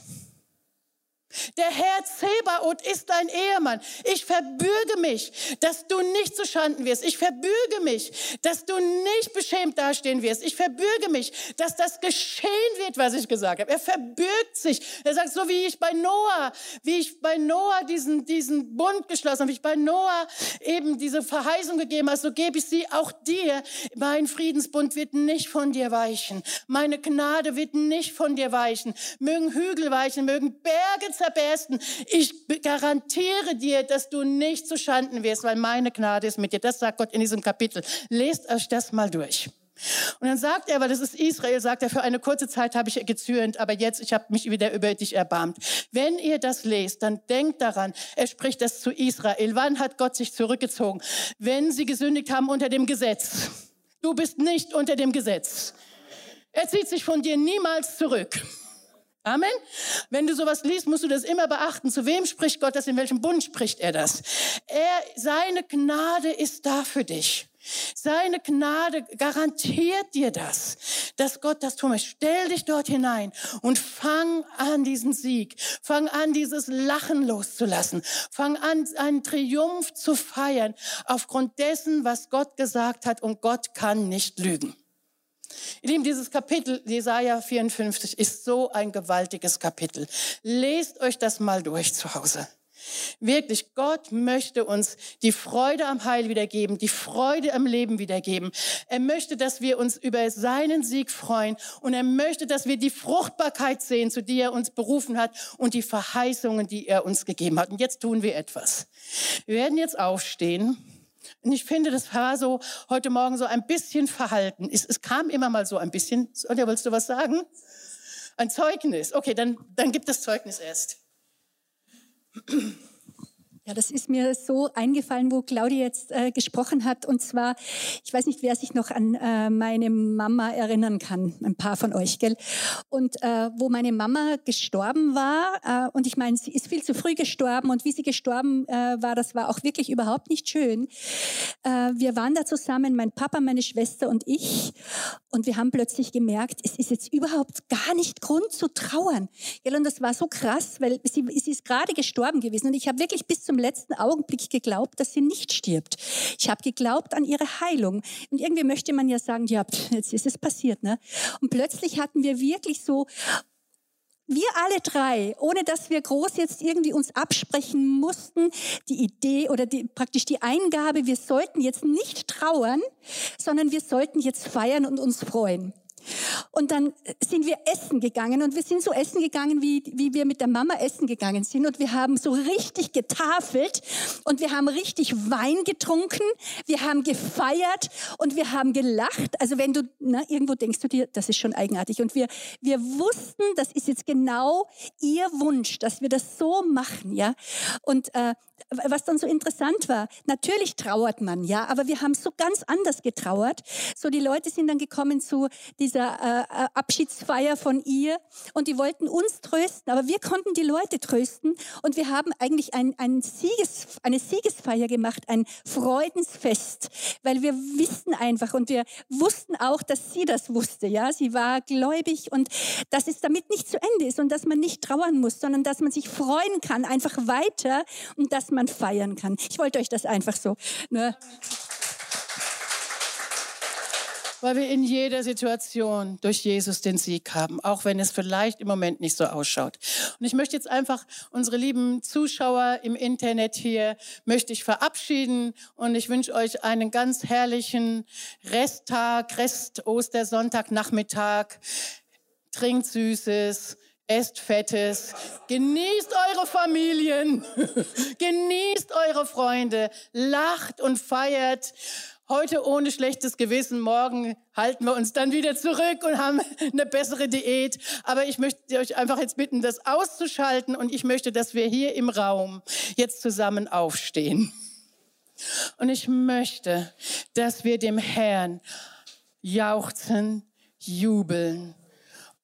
S2: Der Herr Zebaoth ist dein Ehemann. Ich verbürge mich, dass du nicht zu Schanden wirst. Ich verbürge mich, dass du nicht beschämt dastehen wirst. Ich verbürge mich, dass das geschehen wird, was ich gesagt habe. Er verbürgt sich. Er sagt, so wie ich bei Noah, wie ich bei Noah diesen, diesen Bund geschlossen habe, wie ich bei Noah eben diese Verheißung gegeben habe, so gebe ich sie auch dir. Mein Friedensbund wird nicht von dir weichen. Meine Gnade wird nicht von dir weichen. Mögen Hügel weichen, mögen Berge zerbersten. Ich garantiere dir, dass du nicht zu Schanden wirst, weil meine Gnade ist mit dir. Das sagt Gott in diesem Kapitel. Lest euch das mal durch. Und dann sagt er, weil das ist Israel, sagt er, für eine kurze Zeit habe ich gezürnt, aber jetzt, ich habe mich wieder über dich erbarmt. Wenn ihr das lest, dann denkt daran, er spricht das zu Israel. Wann hat Gott sich zurückgezogen? Wenn sie gesündigt haben unter dem Gesetz. Du bist nicht unter dem Gesetz. Er zieht sich von dir niemals zurück. Amen. Wenn du sowas liest, musst du das immer beachten. Zu wem spricht Gott das? In welchem Bund spricht er das? Er, seine Gnade ist da für dich. Seine Gnade garantiert dir das, dass Gott das tun möchte. Stell dich dort hinein und fang an diesen Sieg. Fang an, dieses Lachen loszulassen. Fang an, einen Triumph zu feiern aufgrund dessen, was Gott gesagt hat. Und Gott kann nicht lügen. Lieben, dieses Kapitel, Jesaja 54, ist so ein gewaltiges Kapitel. Lest euch das mal durch zu Hause. Wirklich, Gott möchte uns die Freude am Heil wiedergeben, die Freude am Leben wiedergeben. Er möchte, dass wir uns über seinen Sieg freuen und er möchte, dass wir die Fruchtbarkeit sehen, zu der er uns berufen hat und die Verheißungen, die er uns gegeben hat. Und jetzt tun wir etwas. Wir werden jetzt aufstehen. Und ich finde, das war so heute Morgen so ein bisschen verhalten. Es, es kam immer mal so ein bisschen. Sonja, willst du was sagen? Ein Zeugnis. Okay, dann, dann gibt das Zeugnis erst.
S3: Ja, das ist mir so eingefallen, wo Claudia jetzt äh, gesprochen hat. Und zwar, ich weiß nicht, wer sich noch an äh, meine Mama erinnern kann, ein paar von euch, gell? Und äh, wo meine Mama gestorben war, äh, und ich meine, sie ist viel zu früh gestorben und wie sie gestorben äh, war, das war auch wirklich überhaupt nicht schön. Äh, wir waren da zusammen, mein Papa, meine Schwester und ich, und wir haben plötzlich gemerkt, es ist jetzt überhaupt gar nicht Grund zu trauern. Gell? Und das war so krass, weil sie, sie ist gerade gestorben gewesen und ich habe wirklich bis zum zum letzten Augenblick geglaubt, dass sie nicht stirbt. Ich habe geglaubt an ihre Heilung. Und irgendwie möchte man ja sagen, ja, jetzt ist es passiert. Ne? Und plötzlich hatten wir wirklich so wir alle drei, ohne dass wir groß jetzt irgendwie uns absprechen mussten, die Idee oder die, praktisch die Eingabe, wir sollten jetzt nicht trauern, sondern wir sollten jetzt feiern und uns freuen. Und dann sind wir essen gegangen und wir sind so essen gegangen, wie, wie wir mit der Mama essen gegangen sind. Und wir haben so richtig getafelt und wir haben richtig Wein getrunken, wir haben gefeiert und wir haben gelacht. Also wenn du, na, irgendwo denkst du dir, das ist schon eigenartig. Und wir, wir wussten, das ist jetzt genau ihr Wunsch, dass wir das so machen, ja. Und äh, was dann so interessant war, natürlich trauert man, ja, aber wir haben so ganz anders getrauert. So die Leute sind dann gekommen zu dieser äh, äh, Abschiedsfeier von ihr und die wollten uns trösten, aber wir konnten die Leute trösten und wir haben eigentlich ein, ein Sieges, eine Siegesfeier gemacht, ein Freudensfest, weil wir wissen einfach und wir wussten auch, dass sie das wusste, ja, sie war gläubig und dass es damit nicht zu Ende ist und dass man nicht trauern muss, sondern dass man sich freuen kann, einfach weiter und dass man feiern kann. Ich wollte euch das einfach so. Ne?
S2: Weil wir in jeder Situation durch Jesus den Sieg haben, auch wenn es vielleicht im Moment nicht so ausschaut. Und ich möchte jetzt einfach unsere lieben Zuschauer im Internet hier, möchte ich verabschieden und ich wünsche euch einen ganz herrlichen Resttag, Rest Ostersonntag, Nachmittag. Trinkt Süßes, esst Fettes, genießt eure Familien, genießt eure Freunde, lacht und feiert. Heute ohne schlechtes Gewissen, morgen halten wir uns dann wieder zurück und haben eine bessere Diät. Aber ich möchte euch einfach jetzt bitten, das auszuschalten und ich möchte, dass wir hier im Raum jetzt zusammen aufstehen. Und ich möchte, dass wir dem Herrn jauchzen, jubeln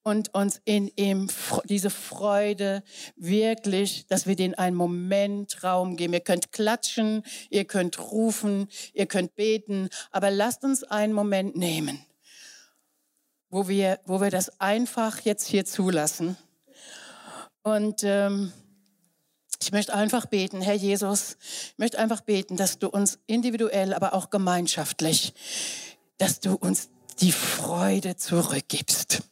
S2: und uns in ihm diese Freude wirklich, dass wir den einen Moment Raum geben. Ihr könnt klatschen, ihr könnt rufen, ihr könnt beten, aber lasst uns einen Moment nehmen, wo wir, wo wir das einfach jetzt hier zulassen. Und ähm, ich möchte einfach beten, Herr Jesus, ich möchte einfach beten, dass du uns individuell, aber auch gemeinschaftlich, dass du uns die Freude zurückgibst.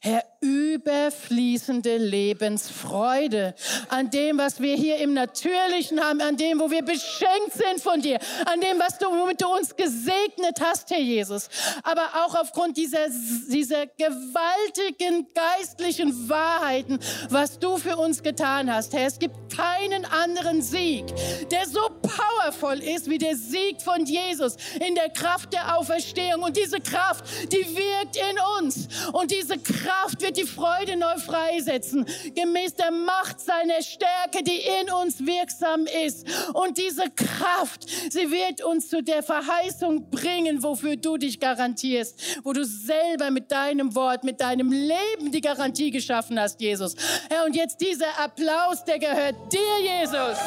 S2: Herr, überfließende Lebensfreude an dem, was wir hier im Natürlichen haben, an dem, wo wir beschenkt sind von dir, an dem, was du, womit du uns gesegnet hast, Herr Jesus. Aber auch aufgrund dieser, dieser gewaltigen geistlichen Wahrheiten, was du für uns getan hast, Herr. Es gibt keinen anderen Sieg, der so powerful ist wie der Sieg von Jesus in der Kraft der Auferstehung. Und diese Kraft, die wirkt in uns. Und diese Kraft wird die Freude neu freisetzen, gemäß der Macht seiner Stärke, die in uns wirksam ist. Und diese Kraft, sie wird uns zu der Verheißung bringen, wofür du dich garantierst, wo du selber mit deinem Wort, mit deinem Leben die Garantie geschaffen hast, Jesus. Herr, und jetzt dieser Applaus, der gehört dir, Jesus.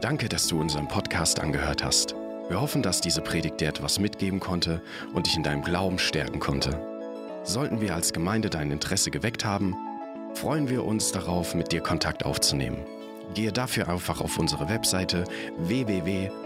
S1: Danke, dass du unseren Podcast angehört hast. Wir hoffen, dass diese Predigt dir etwas mitgeben konnte und dich in deinem Glauben stärken konnte. Sollten wir als Gemeinde dein Interesse geweckt haben, freuen wir uns darauf, mit dir Kontakt aufzunehmen. Gehe dafür einfach auf unsere Webseite www.fcghu.de.